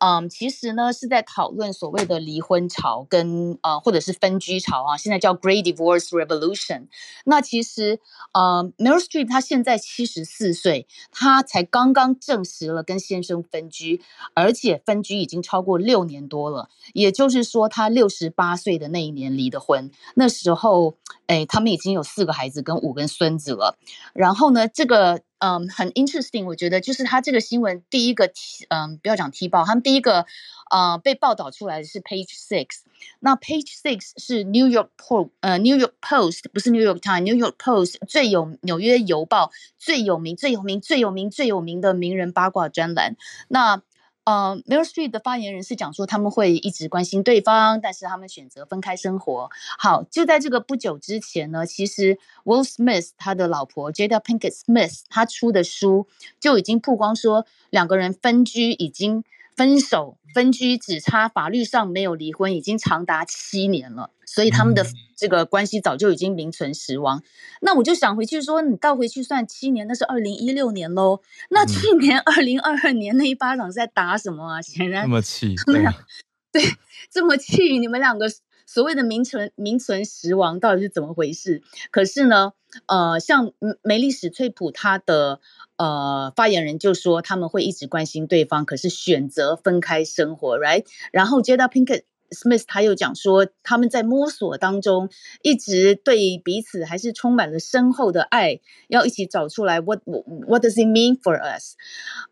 Speaker 3: 嗯，其实呢是在讨论所谓的离婚潮跟呃或者是分居潮啊，现在叫 Great Divorce Revolution。那其实呃 Meryl Streep 她现在七十四岁，她才刚刚证实了跟先生分居，而且分居已经超过六年多了。也就是说，她六十八岁的那一年离的婚，那时候哎，他们已经有四个孩子跟五个孙子了。然后呢，这个。嗯，很 interesting，我觉得就是他这个新闻第一个，嗯，不要讲踢爆，他们第一个，呃，被报道出来的是 Page Six，那 Page Six 是 New York Post，呃，New York Post 不是 New York Times，New York Post 最有纽约邮报最有名、最有名、最有名、最有名的名人八卦专栏，那。呃、，Meryl Streep 的发言人是讲说他们会一直关心对方，但是他们选择分开生活。好，就在这个不久之前呢，其实 Will Smith 他的老婆 Jada Pinkett Smith 他出的书就已经曝光说两个人分居已经。分手、分居只差法律上没有离婚，已经长达七年了，所以他们的这个关系早就已经名存实亡。那我就想回去说，你倒回去算七年，那是二零一六年喽。那去年二零二二年那一巴掌是在打什么啊？显然
Speaker 1: 这么气，
Speaker 3: 对，对，这么气，你们两个所谓的名存名存实亡到底是怎么回事？可是呢，呃，像梅丽史翠普她的。呃，发言人就说他们会一直关心对方，可是选择分开生活，right？然后接到 Pinkett Smith 他又讲说，他们在摸索当中，一直对彼此还是充满了深厚的爱，要一起找出来 What What does it mean for us？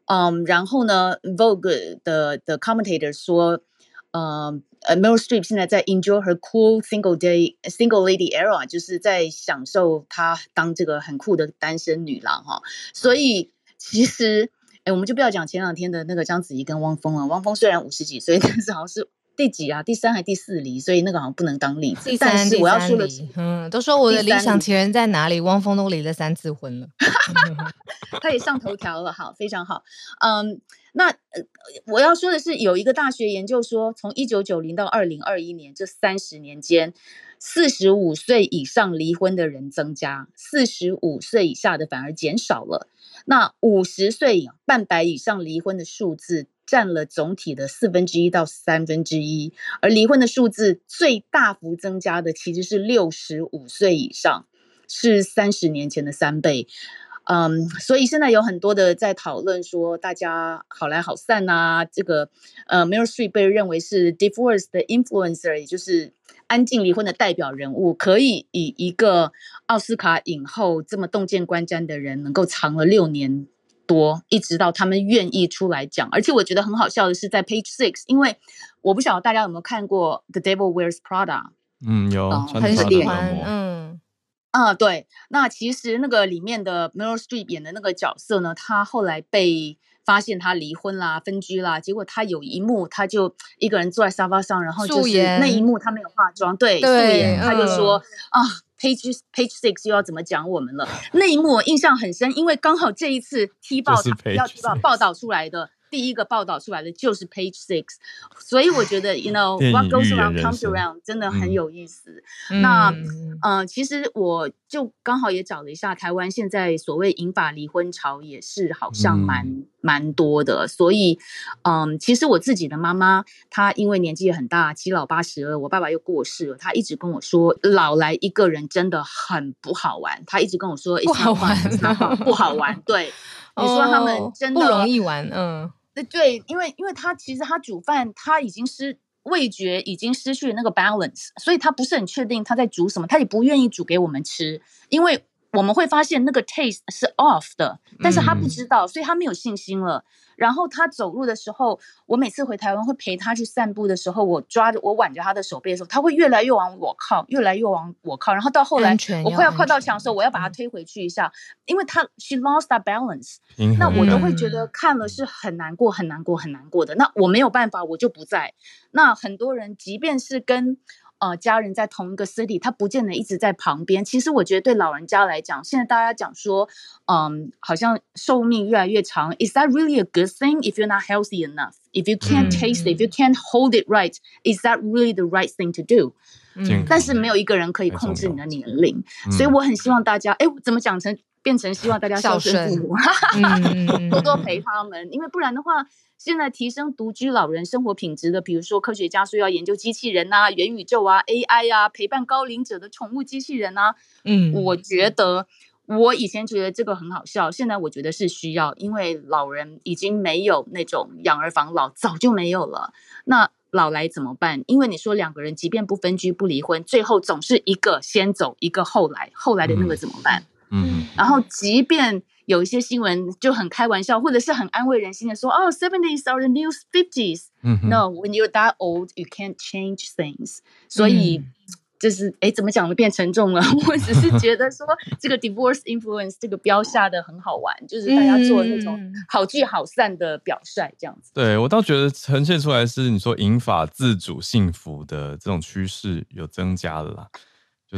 Speaker 3: 嗯、然后呢，Vogue 的的 commentator 说，嗯。呃、，Meryl Streep 现在在 enjoy her cool single day single lady era，就是在享受她当这个很酷的单身女郎哈。所以其实，哎，我们就不要讲前两天的那个章子怡跟汪峰了。汪峰虽然五十几岁，但是好像是第几啊？第三还第四离？所以那个好像不能当例子。但是我要说的是，
Speaker 2: 嗯，都说我的理想情人在哪里？汪峰都离了三次婚了，[laughs]
Speaker 3: 他也上头条了，好，非常好，嗯。那呃，我要说的是，有一个大学研究说，从一九九零到二零二一年这三十年间，四十五岁以上离婚的人增加，四十五岁以下的反而减少了。那五十岁半百以上离婚的数字占了总体的四分之一到三分之一，而离婚的数字最大幅增加的其实是六十五岁以上，是三十年前的三倍。嗯所以现在有很多的在讨论说，大家好来好散、啊。这个呃，Meryl Streep 被认为是 divorce 的 influencer，也就是安静离婚的代表人物，可以以一个奥斯卡影后这么洞见观瞻的人，能够藏了六年多，一直到他们愿意出来讲。而且我觉得很好笑的是，在 Page Six，因为我不晓得大家有没有看过《The Devil Wears Prada》。
Speaker 1: 嗯，有，
Speaker 2: 哦、很喜欢，嗯。
Speaker 3: 啊，对，那其实那个里面的 Meryl Streep 演的那个角色呢，他后来被发现他离婚啦、分居啦，结果他有一幕，他就一个人坐在沙发上，然后就是那一幕他没有化妆，对，对素颜，他就说、嗯、啊，Page Page Six 又要怎么讲我们了？[laughs] 那一幕我印象很深，因为刚好这一次踢爆他要踢爆报道出来的第一个报道出来的就是 Page Six，所以我觉得，[laughs] you know what goes around comes around，真的很有意思。嗯、那，嗯、呃，其实我就刚好也找了一下，台湾现在所谓银法离婚潮也是好像蛮、嗯、蛮多的。所以，嗯，其实我自己的妈妈，她因为年纪也很大，七老八十了，我爸爸又过世了，她一直跟我说，老来一个人真的很不好玩。她一直跟我说，
Speaker 2: 不好玩，
Speaker 3: 不好玩。对，[laughs] 你说他们真的、
Speaker 2: 哦、不容易玩，嗯。
Speaker 3: 对，因为因为他其实他煮饭，他已经失味觉，已经失去了那个 balance，所以他不是很确定他在煮什么，他也不愿意煮给我们吃，因为。我们会发现那个 taste 是 off 的，但是他不知道，所以他没有信心了。然后他走路的时候，我每次回台湾会陪他去散步的时候，我抓着我挽着他的手背的时候，他会越来越往我靠，越来越往我靠。然后到后来，我快要靠到墙的时候，我要把他推回去一下，因为他 she lost that balance。那我都会觉得看了是很难过，很难过，很难过的。那我没有办法，我就不在。那很多人，即便是跟呃，家人在同一个 city，他不见得一直在旁边。其实我觉得对老人家来讲，现在大家讲说，嗯，好像寿命越来越长。Is that really a good thing if you're not healthy enough? If you can't taste it, if you can't hold it right, is that really the right thing to do? 嗯，但是没有一个人可以控制你的年龄，所以我很希望大家，哎，怎么讲成变成希望大家孝顺父母，多多陪他们，因为不然的话。现在提升独居老人生活品质的，比如说科学家说要研究机器人啊、元宇宙啊、AI 啊，陪伴高龄者的宠物机器人啊。嗯，我觉得我以前觉得这个很好笑，现在我觉得是需要，因为老人已经没有那种养儿防老，早就没有了。那老来怎么办？因为你说两个人即便不分居不离婚，最后总是一个先走，一个后来，后来的那个怎么办？嗯，然后即便。有一些新闻就很开玩笑，或者是很安慰人心的说：“哦，seventies are the new fifties。” No，when you're that old, you can't change things。所以就是哎，怎么讲的变沉重了？[laughs] 我只是觉得说这个 divorce influence 这个标下的很好玩，就是大家做那种好聚好散的表率，这样子。
Speaker 1: 对，我倒觉得呈现出来是你说引法自主幸福的这种趋势有增加了啦。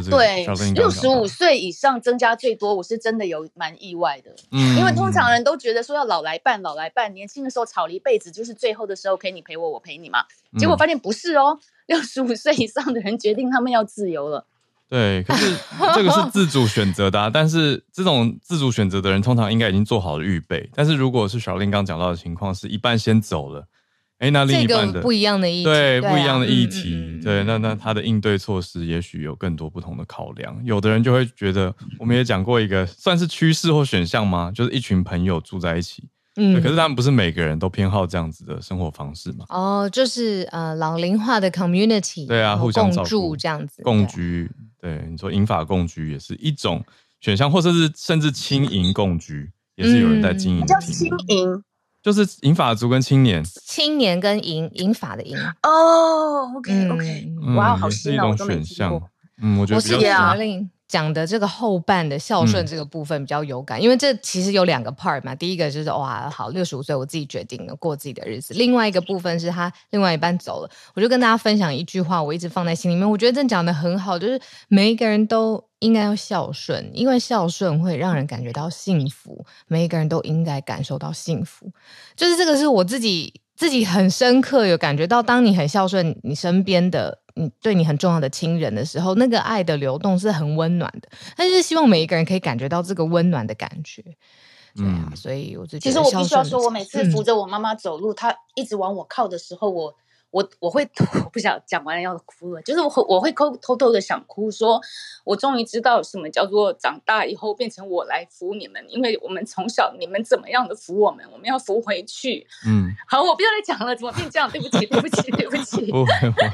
Speaker 3: 对，六十五岁以上增加最多，我是真的有蛮意外的。嗯，因为通常人都觉得说要老来伴，老来伴，年轻的时候吵了一辈子，就是最后的时候可以你陪我，我陪你嘛。结果发现不是哦，六十五岁以上的人决定他们要自由了。
Speaker 1: 对，可是 [laughs] 这个是自主选择的啊，但是这种自主选择的人通常应该已经做好了预备。但是如果是 Charlene 刚讲到的情况，是一半先走了。哎，那另一半的，
Speaker 2: 这个不一样的
Speaker 1: 议题，对，不一样的议题，嗯嗯嗯，对，那那他的应对措施也许有更多不同的考量。有的人就会觉得，我们也讲过一个算是趋势或选项吗？就是一群朋友住在一起，嗯，可是他们不是每个人都偏好这样子的生活方式吗？
Speaker 2: 哦，就是呃老龄化的 community，
Speaker 1: 对啊，互相
Speaker 2: 共住这样子，
Speaker 1: 共居，对，你说银发共居也是一种选项，或者是甚至轻盈共居，也是有人在经营的，
Speaker 3: 叫青银。
Speaker 1: 就是银发族跟青年，
Speaker 2: 青年跟银银发的银
Speaker 3: 哦，OK OK，哇，好新哦，
Speaker 1: 是一种选项。嗯，我觉得比较
Speaker 2: 讲的这个后半的孝顺这个部分比较有感，嗯、因为这其实有两个 part 嘛。第一个就是哇，好，六十五岁我自己决定了过自己的日子。另外一个部分是他另外一半走了，我就跟大家分享一句话，我一直放在心里面。我觉得这讲的很好，就是每一个人都应该要孝顺，因为孝顺会让人感觉到幸福。每一个人都应该感受到幸福，就是这个是我自己自己很深刻有感觉到，当你很孝顺，你身边的。你对你很重要的亲人的时候，那个爱的流动是很温暖的。但是希望每一个人可以感觉到这个温暖的感觉。对啊，嗯、所以我就
Speaker 3: 其实我必须要说，我每次扶着我妈妈走路，她、嗯、一直往我靠的时候，我。我我会我不想讲完了要哭了，就是我我会偷偷偷的想哭，说我终于知道什么叫做长大以后变成我来扶你们，因为我们从小你们怎么样的扶我们，我们要扶回去。嗯，好，我不要再讲了，怎么变这样？对不起，对不起，对不起。[laughs] 不，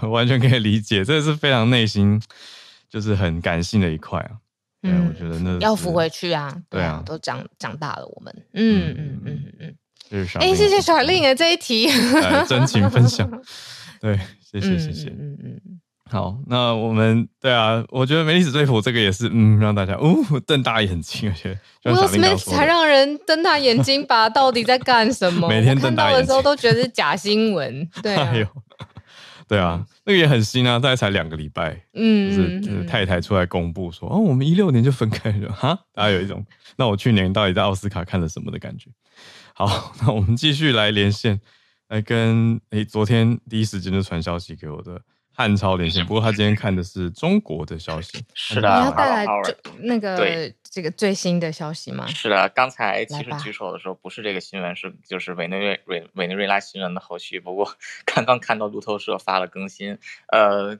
Speaker 1: 我完全可以理解，这是非常内心就是很感性的一块啊。嗯，我觉得那
Speaker 2: 要扶回去啊。对啊，都长长大了，我们。嗯嗯嗯嗯嗯。哎，谢谢 Charlene 这一题，
Speaker 1: 真情分享。[laughs] 对，谢谢谢谢。嗯嗯嗯。好，那我们对啊，我觉得梅丽史翠普这个也是，嗯，让大家哦瞪大眼睛，而且
Speaker 2: Will Smith 才让人瞪大眼睛吧？到底在干什么？[laughs]
Speaker 1: 每天瞪大眼睛
Speaker 2: 的时候都觉得是假新闻。对啊。
Speaker 1: 对啊，那个也很新啊，大概才两个礼拜，嗯，就是，就是太太出来公布说，哦，我们一六年就分开了，哈，大家有一种，那我去年到底在奥斯卡看了什么的感觉。好，[laughs] 那我们继续来连线，来跟诶，昨天第一时间就传消息给我的。汉超连线，不过他今天看的是中国的消息。
Speaker 4: 是的，
Speaker 2: 你要带来那个这个最新的消息吗？
Speaker 4: 是的，刚才其实举手的时候不是这个新闻，是就是委内瑞委委内瑞拉新闻的后续。不过 [laughs] 刚刚看到路透社发了更新，呃。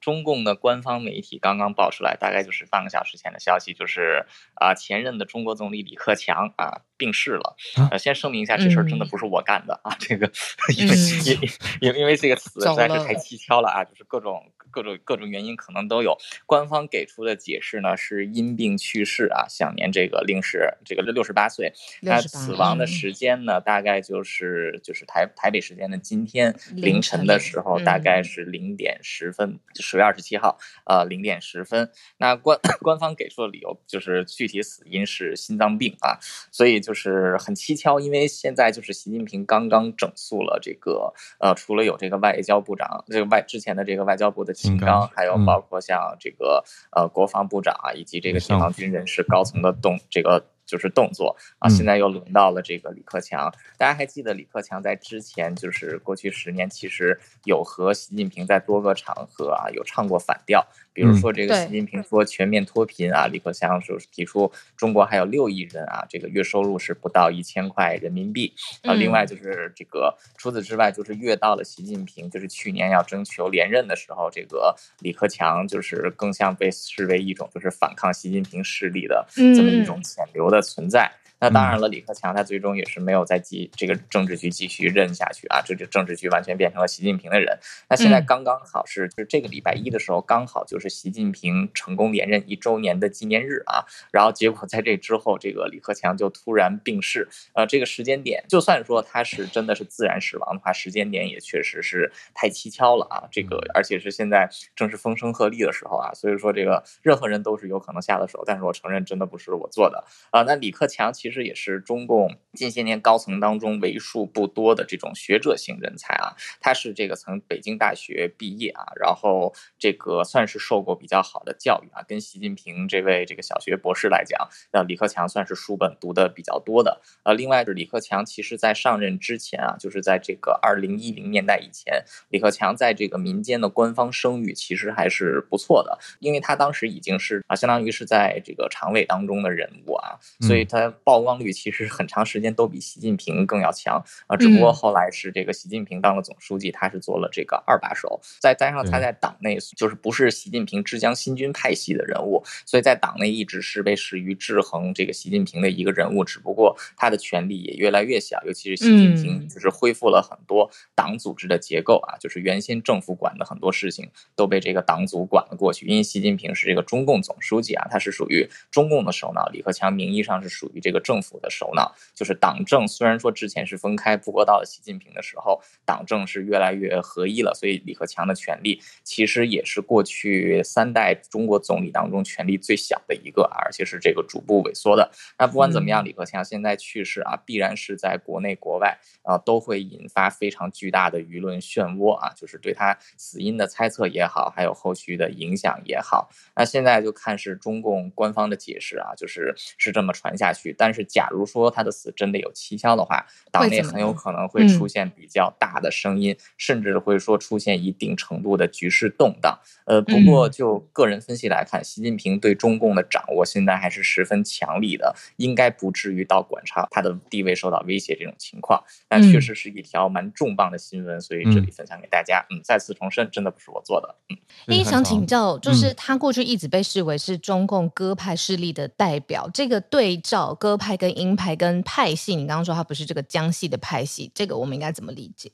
Speaker 4: 中共的官方媒体刚刚爆出来，大概就是半个小时前的消息，就是啊、呃，前任的中国总理李克强啊病逝了。呃，先声明一下，这事儿真的不是我干的、嗯、啊，这个 [laughs] 因为因因因为这个词 [laughs] 实在是太蹊跷了啊，就是各种。各种各种原因可能都有，官方给出的解释呢是因病去世啊，享年这个令是这个六十八岁。他死亡的时间呢，大概就是就是台台北时间的今天凌晨的时候，大概是零点十分，十月二十七号，呃，零点十分。那官 [coughs] 官方给出的理由就是具体死因是心脏病啊，所以就是很蹊跷，因为现在就是习近平刚刚整肃了这个呃，除了有这个外交部长，这个外之前的这个外交部的。金刚，还有包括像这个呃国防部长啊，以及这个解放军人士高层的动这个。就是动作啊，现在又轮到了这个李克强。大家还记得李克强在之前，就是过去十年，其实有和习近平在多个场合啊有唱过反调。比如说这个习近平说全面脱贫啊，李克强就提出中国还有六亿人啊，这个月收入是不到一千块人民币啊。另外就是这个除此之外，就是越到了习近平就是去年要征求连任的时候，这个李克强就是更像被视为一种就是反抗习近平势力的这么一种潜流的。的存在。那当然了，李克强他最终也是没有再继这个政治局继续任下去啊，这这政治局完全变成了习近平的人。那现在刚刚好是就是这个礼拜一的时候，刚好就是习近平成功连任一周年的纪念日啊。然后结果在这之后，这个李克强就突然病逝。呃，这个时间点，就算说他是真的是自然死亡的话，时间点也确实是太蹊跷了啊。这个而且是现在正是风声鹤唳的时候啊，所以说这个任何人都是有可能下的手。但是我承认，真的不是我做的啊。那李克强其实。其实也是中共近些年高层当中为数不多的这种学者型人才啊，他是这个从北京大学毕业啊，然后这个算是受过比较好的教育啊，跟习近平这位这个小学博士来讲，那李克强算是书本读的比较多的。呃，另外是李克强，其实在上任之前啊，就是在这个二零一零年代以前，李克强在这个民间的官方声誉其实还是不错的，因为他当时已经是啊，相当于是在这个常委当中的人物啊，所以他报。曝光率其实很长时间都比习近平更要强。啊，只不过后来是这个习近平当了总书记，他是做了这个二把手，再加上他在党内就是不是习近平之江新军派系的人物，所以在党内一直是被视于制衡这个习近平的一个人物，只不过他的权力也越来越小，尤其是习近平就是恢复了很多党组织的结构啊，就是原先政府管的很多事情都被这个党组管了过去，因为习近平是这个中共总书记啊，他是属于中共的首脑，李克强名义上是属于这个。政府的首脑就是党政，虽然说之前是分开，不过到了习近平的时候，党政是越来越合一了。所以李克强的权力其实也是过去三代中国总理当中权力最小的一个，而且是这个逐步萎缩的。那不管怎么样，李克强现在去世啊，必然是在国内国外啊都会引发非常巨大的舆论漩涡啊，就是对他死因的猜测也好，还有后续的影响也好。那现在就看是中共官方的解释啊，就是是这么传下去，但是。是，假如说他的死真的有蹊跷的话，党内很有可能会出现比较大的声音，嗯、甚至会说出现一定程度的局势动荡。呃，不过就个人分析来看，习近平对中共的掌握现在还是十分强力的，应该不至于到管察他的地位受到威胁这种情况。但确实是一条蛮重磅的新闻，所以这里分享给大家。嗯，再次重申，真的不是我做的。嗯，[laughs]
Speaker 2: 因为想请教，就是他过去一直被视为是中共鸽派势力的代表，这个对照鸽派。派跟鹰派跟派系，你刚刚说它不是这个江系的派系，这个我们应该怎么理解？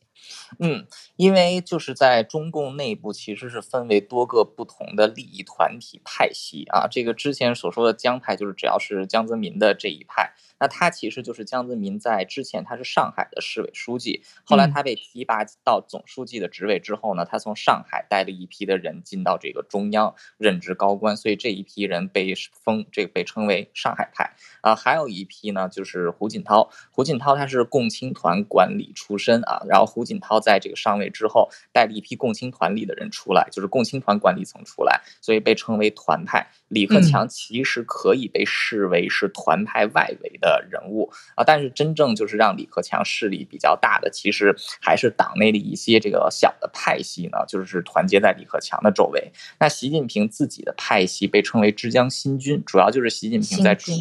Speaker 4: 嗯，因为就是在中共内部其实是分为多个不同的利益团体派系啊。这个之前所说的江派，就是只要是江泽民的这一派。那他其实就是江泽民在之前他是上海的市委书记，后来他被提拔到总书记的职位之后呢，他从上海带了一批的人进到这个中央任职高官，所以这一批人被封这个被称为上海派啊。还有一批呢，就是胡锦涛，胡锦涛他是共青团管理出身啊，然后胡胡锦涛在这个上位之后，带了一批共青团里的人出来，就是共青团管理层出来，所以被称为团派。李克强其实可以被视为是团派外围的人物啊，但是真正就是让李克强势力比较大的，其实还是党内的一些这个小的派系呢，就是团结在李克强的周围。那习近平自己的派系被称为“之江新军”，主要就是习近平在主，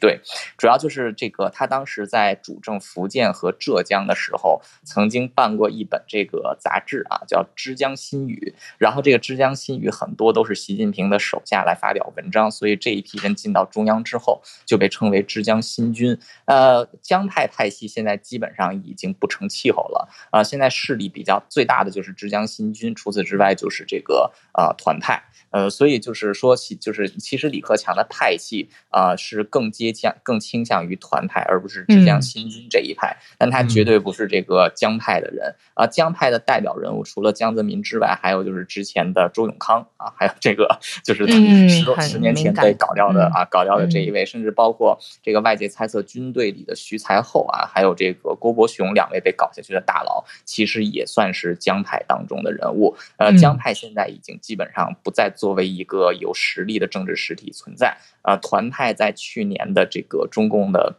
Speaker 4: 对，主要就是这个他当时在主政福建和浙江的时候，曾经办过一本这个杂志啊，叫《枝江新语》，然后这个《枝江新语》很多都是习近平的手下来发表文章，所以这一批人进到中央之后，就被称为“枝江新军”。呃，江派派系现在基本上已经不成气候了啊、呃，现在势力比较最大的就是“枝江新军”，除此之外就是这个呃团派。呃，所以就是说，其就是其实李克强的派系啊、呃，是更接近、更倾向于团派，而不是之江新军这一派。嗯、但他绝对不是这个江派的人啊、呃。江派的代表人物除了江泽民之外，还有就是之前的周永康啊，还有这个就是十多、嗯、十年前被搞掉的啊，搞掉的这一位，嗯、甚至包括这个外界猜测军队里的徐才厚啊，还有这个郭伯雄两位被搞下去的大佬，其实也算是江派当中的人物。呃，江派现在已经基本上不再。作为一个有实力的政治实体存在，呃，团派在去年的这个中共的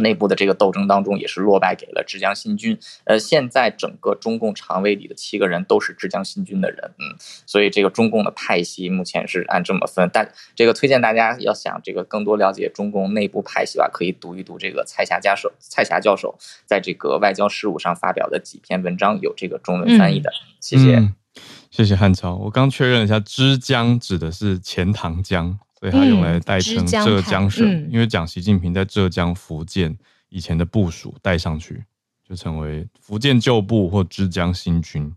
Speaker 4: 内部的这个斗争当中，也是落败给了浙江新军。呃，现在整个中共常委里的七个人都是浙江新军的人，嗯，所以这个中共的派系目前是按这么分。但这个推荐大家要想这个更多了解中共内部派系吧，可以读一读这个蔡霞教授蔡霞教授在这个外交事务上发表的几篇文章，有这个中文翻译的。嗯、谢谢。嗯谢谢汉超，我刚确认了一下，之江指的是钱塘江，所以它用来代称浙江省，因为讲习近平在浙江、福建以前的部署带上去，就成为福建旧部或浙江新军。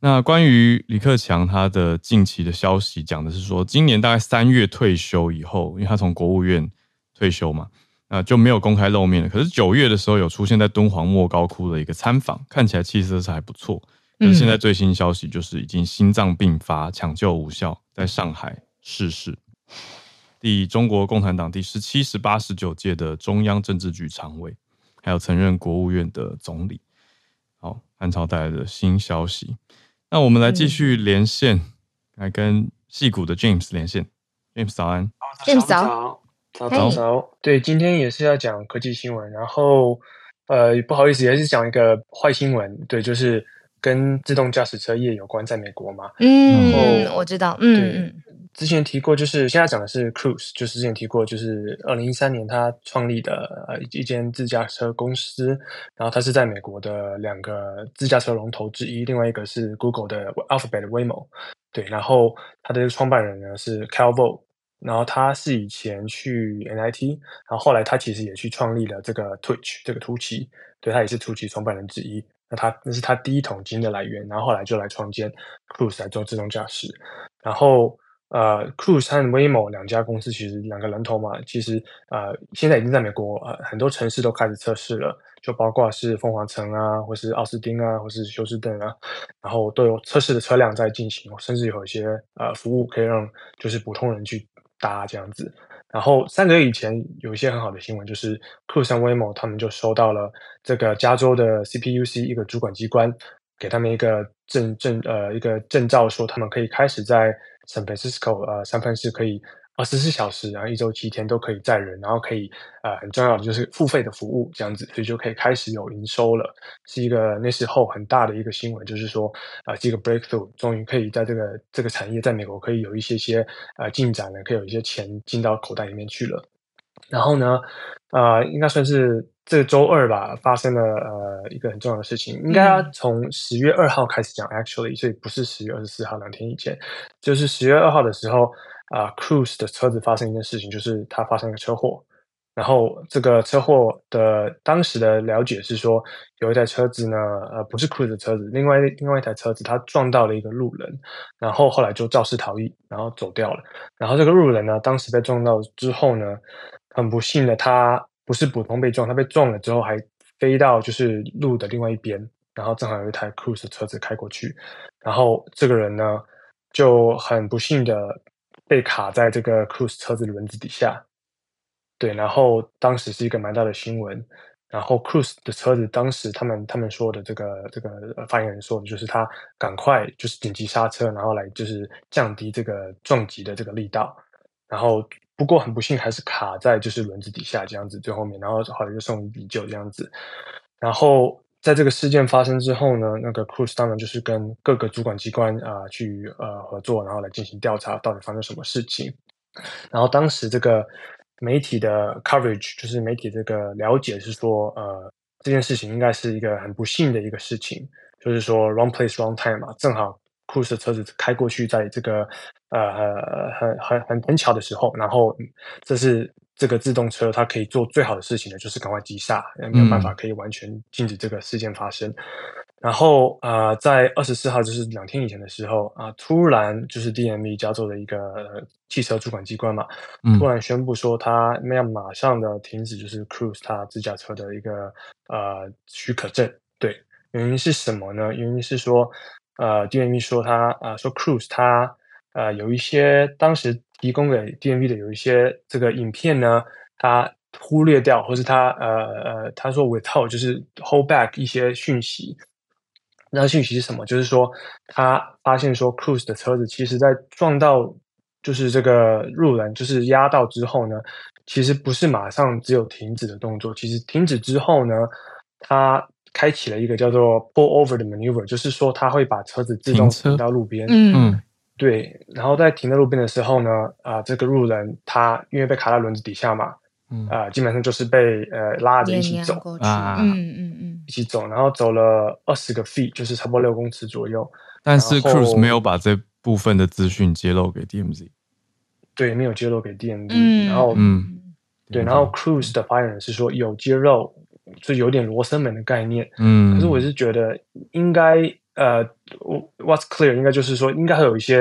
Speaker 4: 那关于李克强他的近期的消息，讲的是说，今年大概三月退休以后，因为他从国务院退休嘛，那就没有公开露面了。可是九月的时候有出现在敦煌莫高窟的一个参访，看起来气色是还不错。可是现在最新消息就是已经心脏病发，抢救无效，在上海逝世。第中国共产党第十七、十八、十九届的中央政治局常委，还有曾任国务院的总理。好，汉超带来的新消息。那我们来继续连线，嗯、来跟戏谷的 James 连线。James 早安
Speaker 2: ，James 早，
Speaker 5: 早早早。对，今天也是要讲科技新闻，然后呃，不好意思，也是讲一个坏新闻。对，就是。跟自动驾驶车业有关，在美国嘛？
Speaker 2: 嗯，然后我知道。嗯嗯，
Speaker 5: 之前提过，就是现在讲的是 Cruise，就是之前提过，就是二零一三年他创立的呃一间自驾车公司，然后他是在美国的两个自驾车龙头之一，另外一个是 Google 的 Alphabet 的 Waymo。对，然后他的创办人呢是 Kyle Vo，然后他是以前去 NIT，然后后来他其实也去创立了这个 Twitch 这个突奇，对，他也是突奇创办人之一。那他那是他第一桶金的来源，然后后来就来创建 Cruise 来做自动驾驶，然后呃 Cruise 和 Waymo 两家公司其实两个龙头嘛，其实呃现在已经在美国呃很多城市都开始测试了，就包括是凤凰城啊，或是奥斯汀啊，或是休斯顿啊，然后都有测试的车辆在进行，甚至有一些呃服务可以让就是普通人去搭这样子。然后三个月以前有一些很好的新闻，就是 Cruise 和 Waymo 他们就收到了这个加州的 CPUC 一个主管机关给他们一个证证呃一个证照，说他们可以开始在 San Francisco 呃三藩市可以。二十四小时，然后一周七天都可以载人，然后可以呃很重要的就是付费的服务这样子，所以就可以开始有营收了，是一个那时候很大的一个新闻，就是说啊、呃、这个 breakthrough 终于可以在这个这个产业在美国可以有一些些呃进展了，可以有一些钱进到口袋里面去了。然后呢，啊、呃、应该算是这个周二吧，发生了呃一个很重要的事情，应该要从十月二号开始讲，actually，所以不是十月二十四号两天以前，就是十月二号的时候。啊，Cruise 的车子发生一件事情，就是它发生了车祸。然后这个车祸的当时的了解是说，有一台车子呢，呃，不是 Cruise 的车子，另外另外一台车子，它撞到了一个路人，然后后来就肇事逃逸，然后走掉了。然后这个路人呢，当时被撞到之后呢，很不幸的，他不是普通被撞，他被撞了之后还飞到就是路的另外一边，然后正好有一台 Cruise 车子开过去，然后这个人呢就很不幸的。被卡在这个 Cruise 车子的轮子底下，对，然后当时是一个蛮大的新闻，然后 Cruise 的车子当时他们他们说的这个这个发言人说的就是他赶快就是紧急刹车，然后来就是降低这个撞击的这个力道。然后不过很不幸还是卡在就是轮子底下这样子最后面，然后后来就送医急救这样子。然后在这个事件发生之后呢，那个 Cruise 当然就是跟各个主管机关啊、去呃合作，然后来进行调查，到底发生什么事情。然后当时这个。媒体的 coverage 就是媒体这个了解是说，呃，这件事情应该是一个很不幸的一个事情，就是说 wrong place wrong time 嘛，正好 Cruise 的车子开过去，在这个呃很很很很巧的时候，然后这是这个自动车它可以做最好的事情呢，就是赶快急刹，没有办法可以完全禁止这个事件发生。嗯然后啊、呃，在二十四号，就是两天以前的时候啊、呃，突然就是 DMV 加州的一个汽车主管机关嘛，突然宣布说他那样马上的停止就是 Cruise 他自驾车的一个呃许可证。对，原因是什么呢？原因是说呃 DMV 说他啊、呃、说 Cruise 他呃有一些当时提供给 DMV 的有一些这个影片呢，他忽略掉，或是他呃呃他说 withhold 就是 hold back 一些讯息。那讯息是什么？就是说，他发现说，Cruise 的车子其实在撞到就是这个路人，就是压到之后呢，其实不是马上只有停止的动作。其实停止之后呢，他开启了一个叫做 pull over 的 maneuver，就是说它会把车子自动停到路边。
Speaker 2: 嗯，
Speaker 5: 对。然后在停在路边的时候呢，啊、呃，这个路人他因为被卡在轮子底下嘛。嗯啊、呃，基本上就是被呃拉着一起走啊，
Speaker 2: 嗯嗯嗯，
Speaker 5: 一起走，然后走了二十个 feet，就是差不多六公尺左右。
Speaker 1: 但是 Cruise 没有把这部分的资讯揭露给 DMZ，
Speaker 5: 对，没有揭露给 DMZ。嗯、然后嗯，对，然后 Cruise 的发言人是说有揭露，就有点罗生门的概念。嗯，可是我是觉得应该呃，What's clear 应该就是说应该会有一些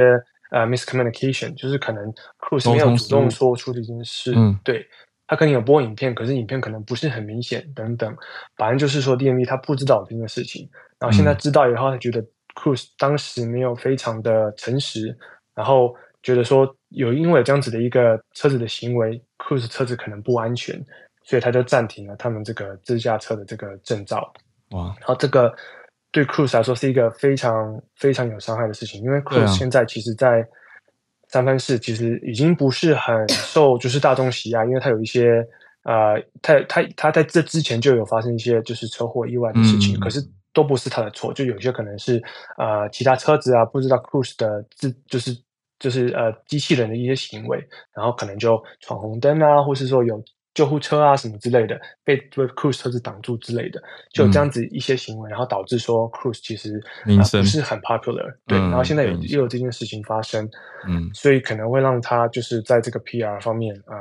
Speaker 5: 呃 miscommunication，就是可能 Cruise 没有主动说出这件事，嗯，对。他可能有播影片，可是影片可能不是很明显，等等。反正就是说，DMV 他不知道这件事情，然后现在知道以后，他觉得 Cruise 当时没有非常的诚实，然后觉得说有因为这样子的一个车子的行为，Cruise 车子可能不安全，所以他就暂停了他们这个自驾车的这个证照。哇！然后这个对 Cruise 来说是一个非常非常有伤害的事情，因为 Cruise 现在其实在。三藩市其实已经不是很受就是大众喜爱，因为他有一些呃，他他他在这之前就有发生一些就是车祸意外的事情，嗯、可是都不是他的错，就有些可能是呃其他车子啊不知道 Cruise 的自就是就是呃机器人的一些行为，然后可能就闯红灯啊，或是说有。救护车啊，什么之类的，被被 Cruise 车子挡住之类的，就有这样子一些行为，嗯、然后导致说 Cruise 其实、呃、不是很 popular，对，嗯、然后现在有又有这件事情发生，嗯，所以可能会让他就是在这个 PR 方面，呃，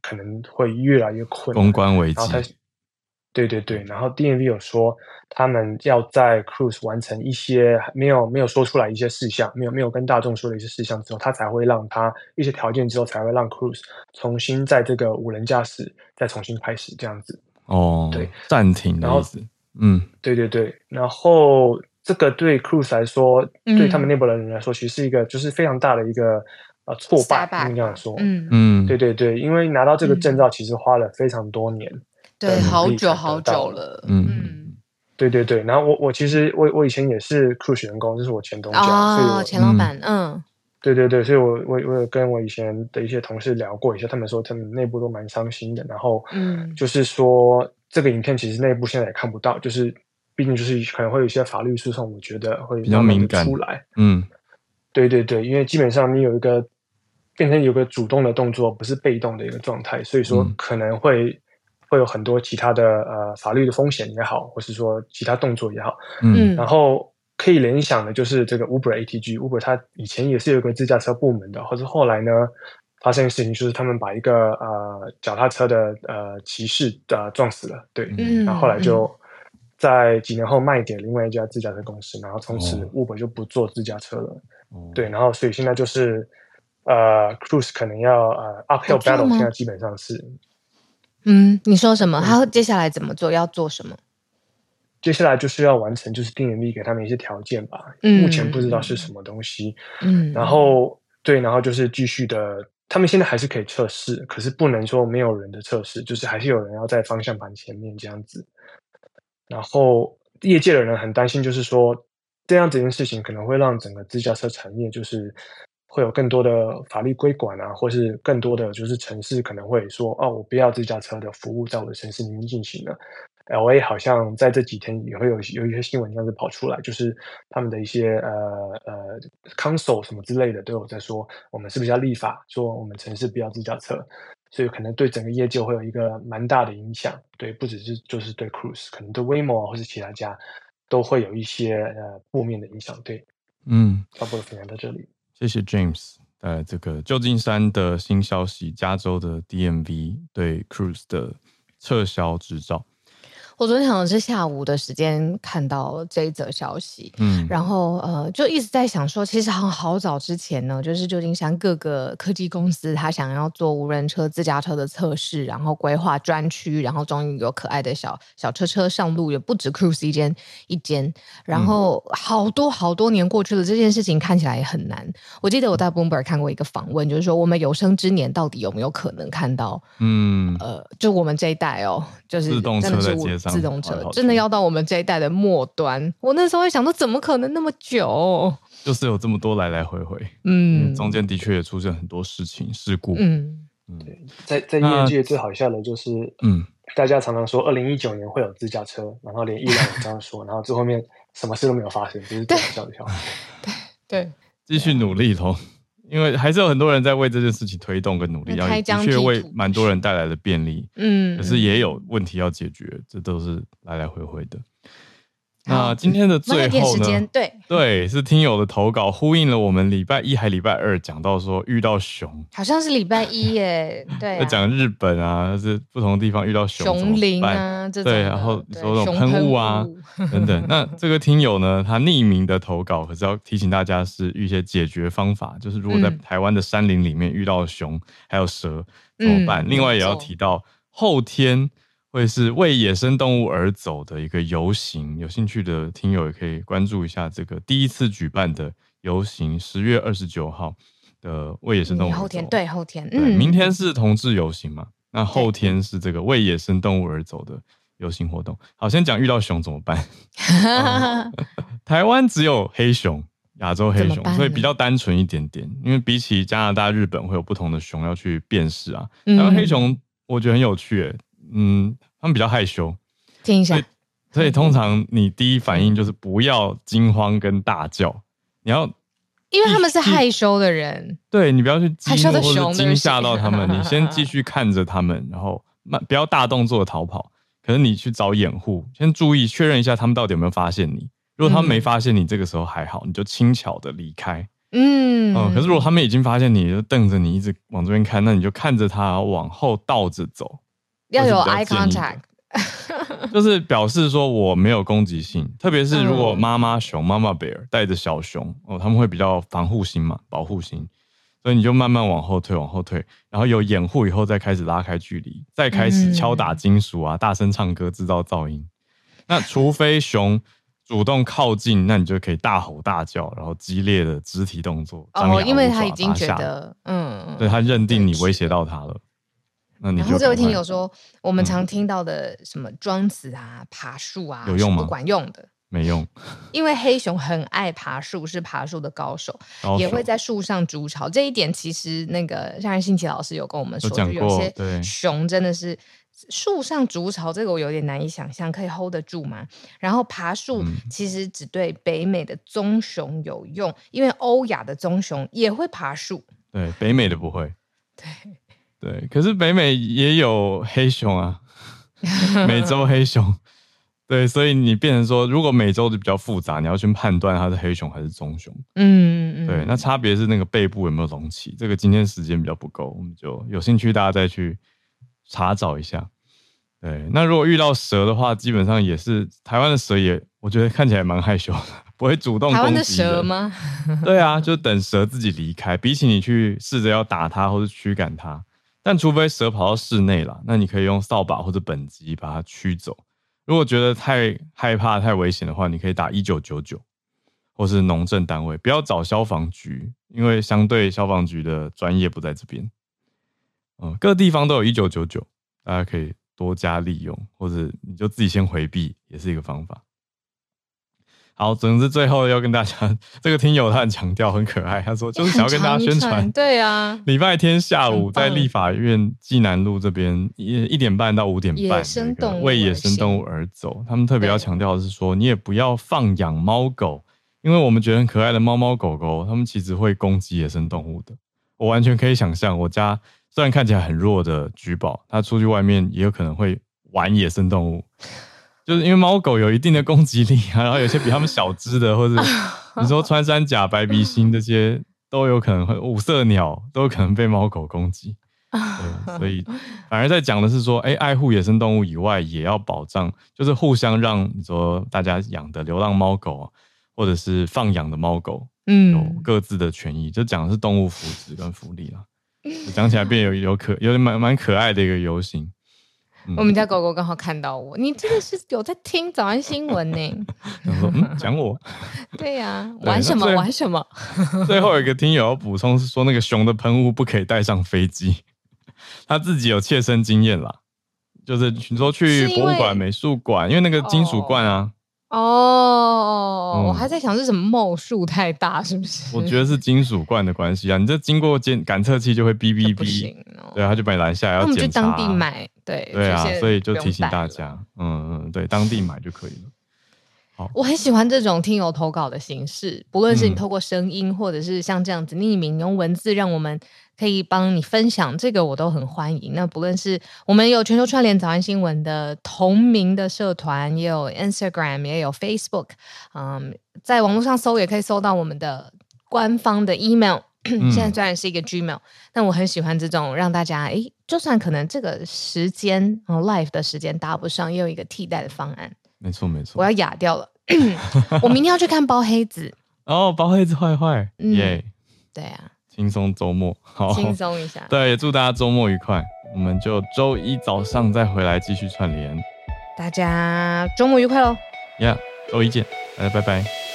Speaker 5: 可能会越来越困难，
Speaker 1: 公关危机。
Speaker 5: 对对对，然后 DMV 有说，他们要在 Cruise 完成一些没有没有说出来一些事项，没有没有跟大众说的一些事项之后，他才会让他一些条件之后，才会让 Cruise 重新在这个无人驾驶再重新开始这样子。
Speaker 1: 哦，对，暂停的意思。嗯，
Speaker 5: 对对对，然后这个对 Cruise 来说，嗯、对他们内部的人来说，其实是一个就是非常大的一个呃挫败，应该这样说。嗯嗯，对对对，因为拿到这个证照其实花了非常多年。
Speaker 2: 对，好久好久了。
Speaker 5: 嗯，对对对。然后我我其实我我以前也是 Cruise 员工，就是我前东家，
Speaker 2: 哦、
Speaker 5: 所以我
Speaker 2: 前老板。嗯，
Speaker 5: 对对对，所以我我我有跟我以前的一些同事聊过一下，他们说他们内部都蛮伤心的。然后，嗯，就是说这个影片其实内部现在也看不到，就是毕竟就是可能会有一些法律诉讼，我觉得会
Speaker 1: 比较敏感
Speaker 5: 出来。
Speaker 1: 嗯，
Speaker 5: 对对对，因为基本上你有一个变成有个主动的动作，不是被动的一个状态，所以说可能会。嗯会有很多其他的呃法律的风险也好，或是说其他动作也好，嗯，然后可以联想的就是这个 Uber ATG，Uber 它以前也是有个自驾车部门的，或者后来呢发生的事情就是他们把一个呃脚踏车的呃骑士呃撞死了，对，嗯，然后后来就在几年后卖给另外一家自驾车公司，然后从此 Uber 就不做自驾车了，哦、对，然后所以现在就是呃 Cruise 可能要呃 uphill battle，现在基本上是。
Speaker 2: 嗯，你说什么？他接下来怎么做？要做什么？
Speaker 5: 接下来就是要完成，就是定 MV 给他们一些条件吧。嗯，目前不知道是什么东西。嗯，然后对，然后就是继续的他们现在还是可以测试，可是不能说没有人的测试，就是还是有人要在方向盘前面这样子。然后业界的人很担心，就是说这样这件事情可能会让整个自驾车产业就是会有更多的法律规管啊，或是更多的就是城市可能会说哦，我不要自驾车的服务在我的城市里面进行了。LA 好像在这几天也会有有一些新闻这样子跑出来，就是他们的一些呃呃 council 什么之类的都有在说，我们是不是要立法说我们城市不要自驾车，所以可能对整个业界会有一个蛮大的影响。对，不只是就是对 Cruise，可能对 Waymo 啊或是其他家都会有一些呃负面的影响。对，
Speaker 1: 嗯，
Speaker 5: 差不多分享到这里。
Speaker 1: 谢谢 James。呃，这个旧金山的新消息，加州的 DMV 对 Cruise 的撤销执照。
Speaker 2: 我昨天好像是下午的时间看到这一则消息，
Speaker 1: 嗯，
Speaker 2: 然后呃，就一直在想说，其实好像好早之前呢，就是旧金山各个科技公司，他想要做无人车、自驾车的测试，然后规划专区，然后终于有可爱的小小车车上路，也不止 Cruise 一间一间，然后好多好多年过去了，这件事情看起来也很难。我记得我在 Bloomberg 看过一个访问，就是说我们有生之年到底有没有可能看到，
Speaker 1: 嗯，
Speaker 2: 呃，就我们这一代哦，就是
Speaker 1: 自动车在街上。
Speaker 2: 自动车真的要到我们这一代的末端，我那时候会想说，怎么可能那么久？
Speaker 1: 就是有这么多来来回回，
Speaker 2: 嗯，
Speaker 1: 中间的确也出现很多事情事故，
Speaker 2: 嗯
Speaker 5: 嗯，在在业界最好笑的就是，
Speaker 1: 嗯，
Speaker 5: 大家常常说二零一九年会有自驾车，然后连伊朗也这样说，然后最后面什么事都没有发生，就是最好笑的笑话。[laughs]
Speaker 2: 对对，
Speaker 1: 继续努力头。因为还是有很多人在为这件事情推动跟努力，要的确为蛮多人带来的便利，
Speaker 2: 嗯，
Speaker 1: 可是也有问题要解决，这都是来来回回的。那今天的最后呢？
Speaker 2: 对
Speaker 1: 对，是听友的投稿，呼应了我们礼拜一还礼拜二讲到说遇到熊，
Speaker 2: 好像是礼拜一耶，[laughs] 对，
Speaker 1: 讲日本啊，是不同的地方遇到熊，
Speaker 2: 熊林啊，这
Speaker 1: 对，然后说那种喷雾啊等等。那这个听友呢，他匿名的投稿，可是要提醒大家是一些解决方法，就是如果在台湾的山林里面遇到熊还有蛇怎么办？另外也要提到后天。会是为野生动物而走的一个游行，有兴趣的听友也可以关注一下这个第一次举办的游行，十月二十九号的为野生动物。
Speaker 2: 后天对后天，
Speaker 1: 嗯，明天是同志游行嘛？那后天是这个为野生动物而走的游行活动。好，先讲遇到熊怎么办？嗯、[laughs] 台湾只有黑熊，亚洲黑熊，所以比较单纯一点点。因为比起加拿大、日本会有不同的熊要去辨识啊。然后黑熊我觉得很有趣、欸，嗯。他们比较害羞，
Speaker 2: 听一下。
Speaker 1: 所以通常你第一反应就是不要惊慌跟大叫，你要，
Speaker 2: 因为他们是害羞的人，
Speaker 1: 对，你不要去害羞的熊惊吓到他们，你先继续 [laughs] 看着他们，然后慢不要大动作的逃跑，可是你去找掩护，先注意确认一下他们到底有没有发现你。如果他们没发现你，这个时候还好，你就轻巧的离开。
Speaker 2: 嗯
Speaker 1: 嗯，可是如果他们已经发现你，就瞪着你一直往这边看，那你就看着他往后倒着走。
Speaker 2: 要有 eye contact，[laughs]
Speaker 1: 就是表示说我没有攻击性，特别是如果妈妈熊、妈妈 bear 带着小熊哦，他们会比较防护心嘛，保护心，所以你就慢慢往后退，往后退，然后有掩护以后再开始拉开距离，再开始敲打金属啊，大声唱歌制造噪音。那除非熊主动靠近，那你就可以大吼大叫，然后激烈的肢体动作。
Speaker 2: 哦，因为他已经觉得，嗯，
Speaker 1: 对，他认定你威胁到他了。那你
Speaker 2: 然后这位听友说，我们常听到的什么庄子啊、爬树啊，
Speaker 1: 有用吗？
Speaker 2: 不管用的，
Speaker 1: 没用。[laughs]
Speaker 2: 因为黑熊很爱爬树，是爬树的高手，高手也会在树上筑巢。这一点其实那个像新奇老师有跟我们说，有，就有些熊真的是树上筑巢，这个我有点难以想象，可以 hold 得住吗？然后爬树其实只对北美的棕熊有用，因为欧亚的棕熊也会爬树，
Speaker 1: 对，北美的不会。[laughs]
Speaker 2: 对。
Speaker 1: 对，可是北美也有黑熊啊，[laughs] 美洲黑熊。对，所以你变成说，如果美洲的比较复杂，你要去判断它是黑熊还是棕熊。
Speaker 2: 嗯嗯。
Speaker 1: 对，那差别是那个背部有没有隆起。这个今天时间比较不够，我们就有兴趣大家再去查找一下。对，那如果遇到蛇的话，基本上也是台湾的蛇也，我觉得看起来蛮害羞的，不会主动攻击。
Speaker 2: 台湾的蛇吗？
Speaker 1: 对啊，就等蛇自己离开，比起你去试着要打它或是驱赶它。但除非蛇跑到室内了，那你可以用扫把或者本机把它驱走。如果觉得太害怕、太危险的话，你可以打一九九九，或是农政单位，不要找消防局，因为相对消防局的专业不在这边。嗯，各地方都有一九九九，大家可以多加利用，或者你就自己先回避，也是一个方法。好，总之最后要跟大家，这个听友他很强调，很可爱。他说就是想要跟大家宣传，
Speaker 2: 对啊，
Speaker 1: 礼拜天下午在立法院济南路这边一一点半到五点半，为野生动物而走。他们特别要强调的是说，你也不要放养猫狗，因为我们觉得很可爱的猫猫狗狗，它们其实会攻击野生动物的。我完全可以想象，我家虽然看起来很弱的橘宝，它出去外面也有可能会玩野生动物。就是因为猫狗有一定的攻击力啊，然后有些比它们小只的，或者 [laughs] 你说穿山甲、白鼻心这些都有可能会，五色鸟都有可能被猫狗攻击。[laughs] 对，所以反而在讲的是说，哎，爱护野生动物以外，也要保障，就是互相让你说大家养的流浪猫狗，或者是放养的猫狗，嗯，有各自的权益。就讲的是动物福祉跟福利啦。讲起来变有有可有点蛮蛮可爱的一个游行。
Speaker 2: 我们家狗狗刚好看到我，你真的是有在听早安新闻呢？[laughs]
Speaker 1: 说嗯，讲我？
Speaker 2: 对呀、啊，玩什么玩什么？
Speaker 1: 最后 [laughs] 一个听友要补充是说，那个熊的喷雾不可以带上飞机，[laughs] 他自己有切身经验啦，就是你说去博物馆、美术馆，因为那个金属罐啊。
Speaker 2: 哦、oh, 嗯，我还在想是什么帽数太大，是不是？
Speaker 1: 我觉得是金属罐的关系啊！你这经过检感测器就会哔哔哔，对，他就把你拦下来要检查。我们去
Speaker 2: 当地买，对
Speaker 1: 对啊，所以就提醒大家，嗯嗯，对，当地 [laughs] 买就可以了。好，
Speaker 2: 我很喜欢这种听友投稿的形式，不论是你透过声音，嗯、或者是像这样子匿名用文字，让我们。可以帮你分享这个，我都很欢迎。那不论是我们有全球串联早安新闻的同名的社团，也有 Instagram，也有 Facebook，嗯，在网络上搜也可以搜到我们的官方的 email。[clears throat] 现在虽然是一个 Gmail，但我很喜欢这种让大家，诶，就算可能这个时间 live 的时间搭不上，也有一个替代的方案。
Speaker 1: 没错没错，
Speaker 2: 我要哑掉了。[clears throat] 我明天要去看包黑子。[laughs]
Speaker 1: 哦，包黑子坏坏，耶.
Speaker 2: 对啊。
Speaker 1: 轻松周末，好，
Speaker 2: 轻松一下。[laughs]
Speaker 1: 对，也祝大家周末愉快。我们就周一早上再回来继续串联。
Speaker 2: 大家周末愉快喽！
Speaker 1: 呀，周一见，大家拜拜。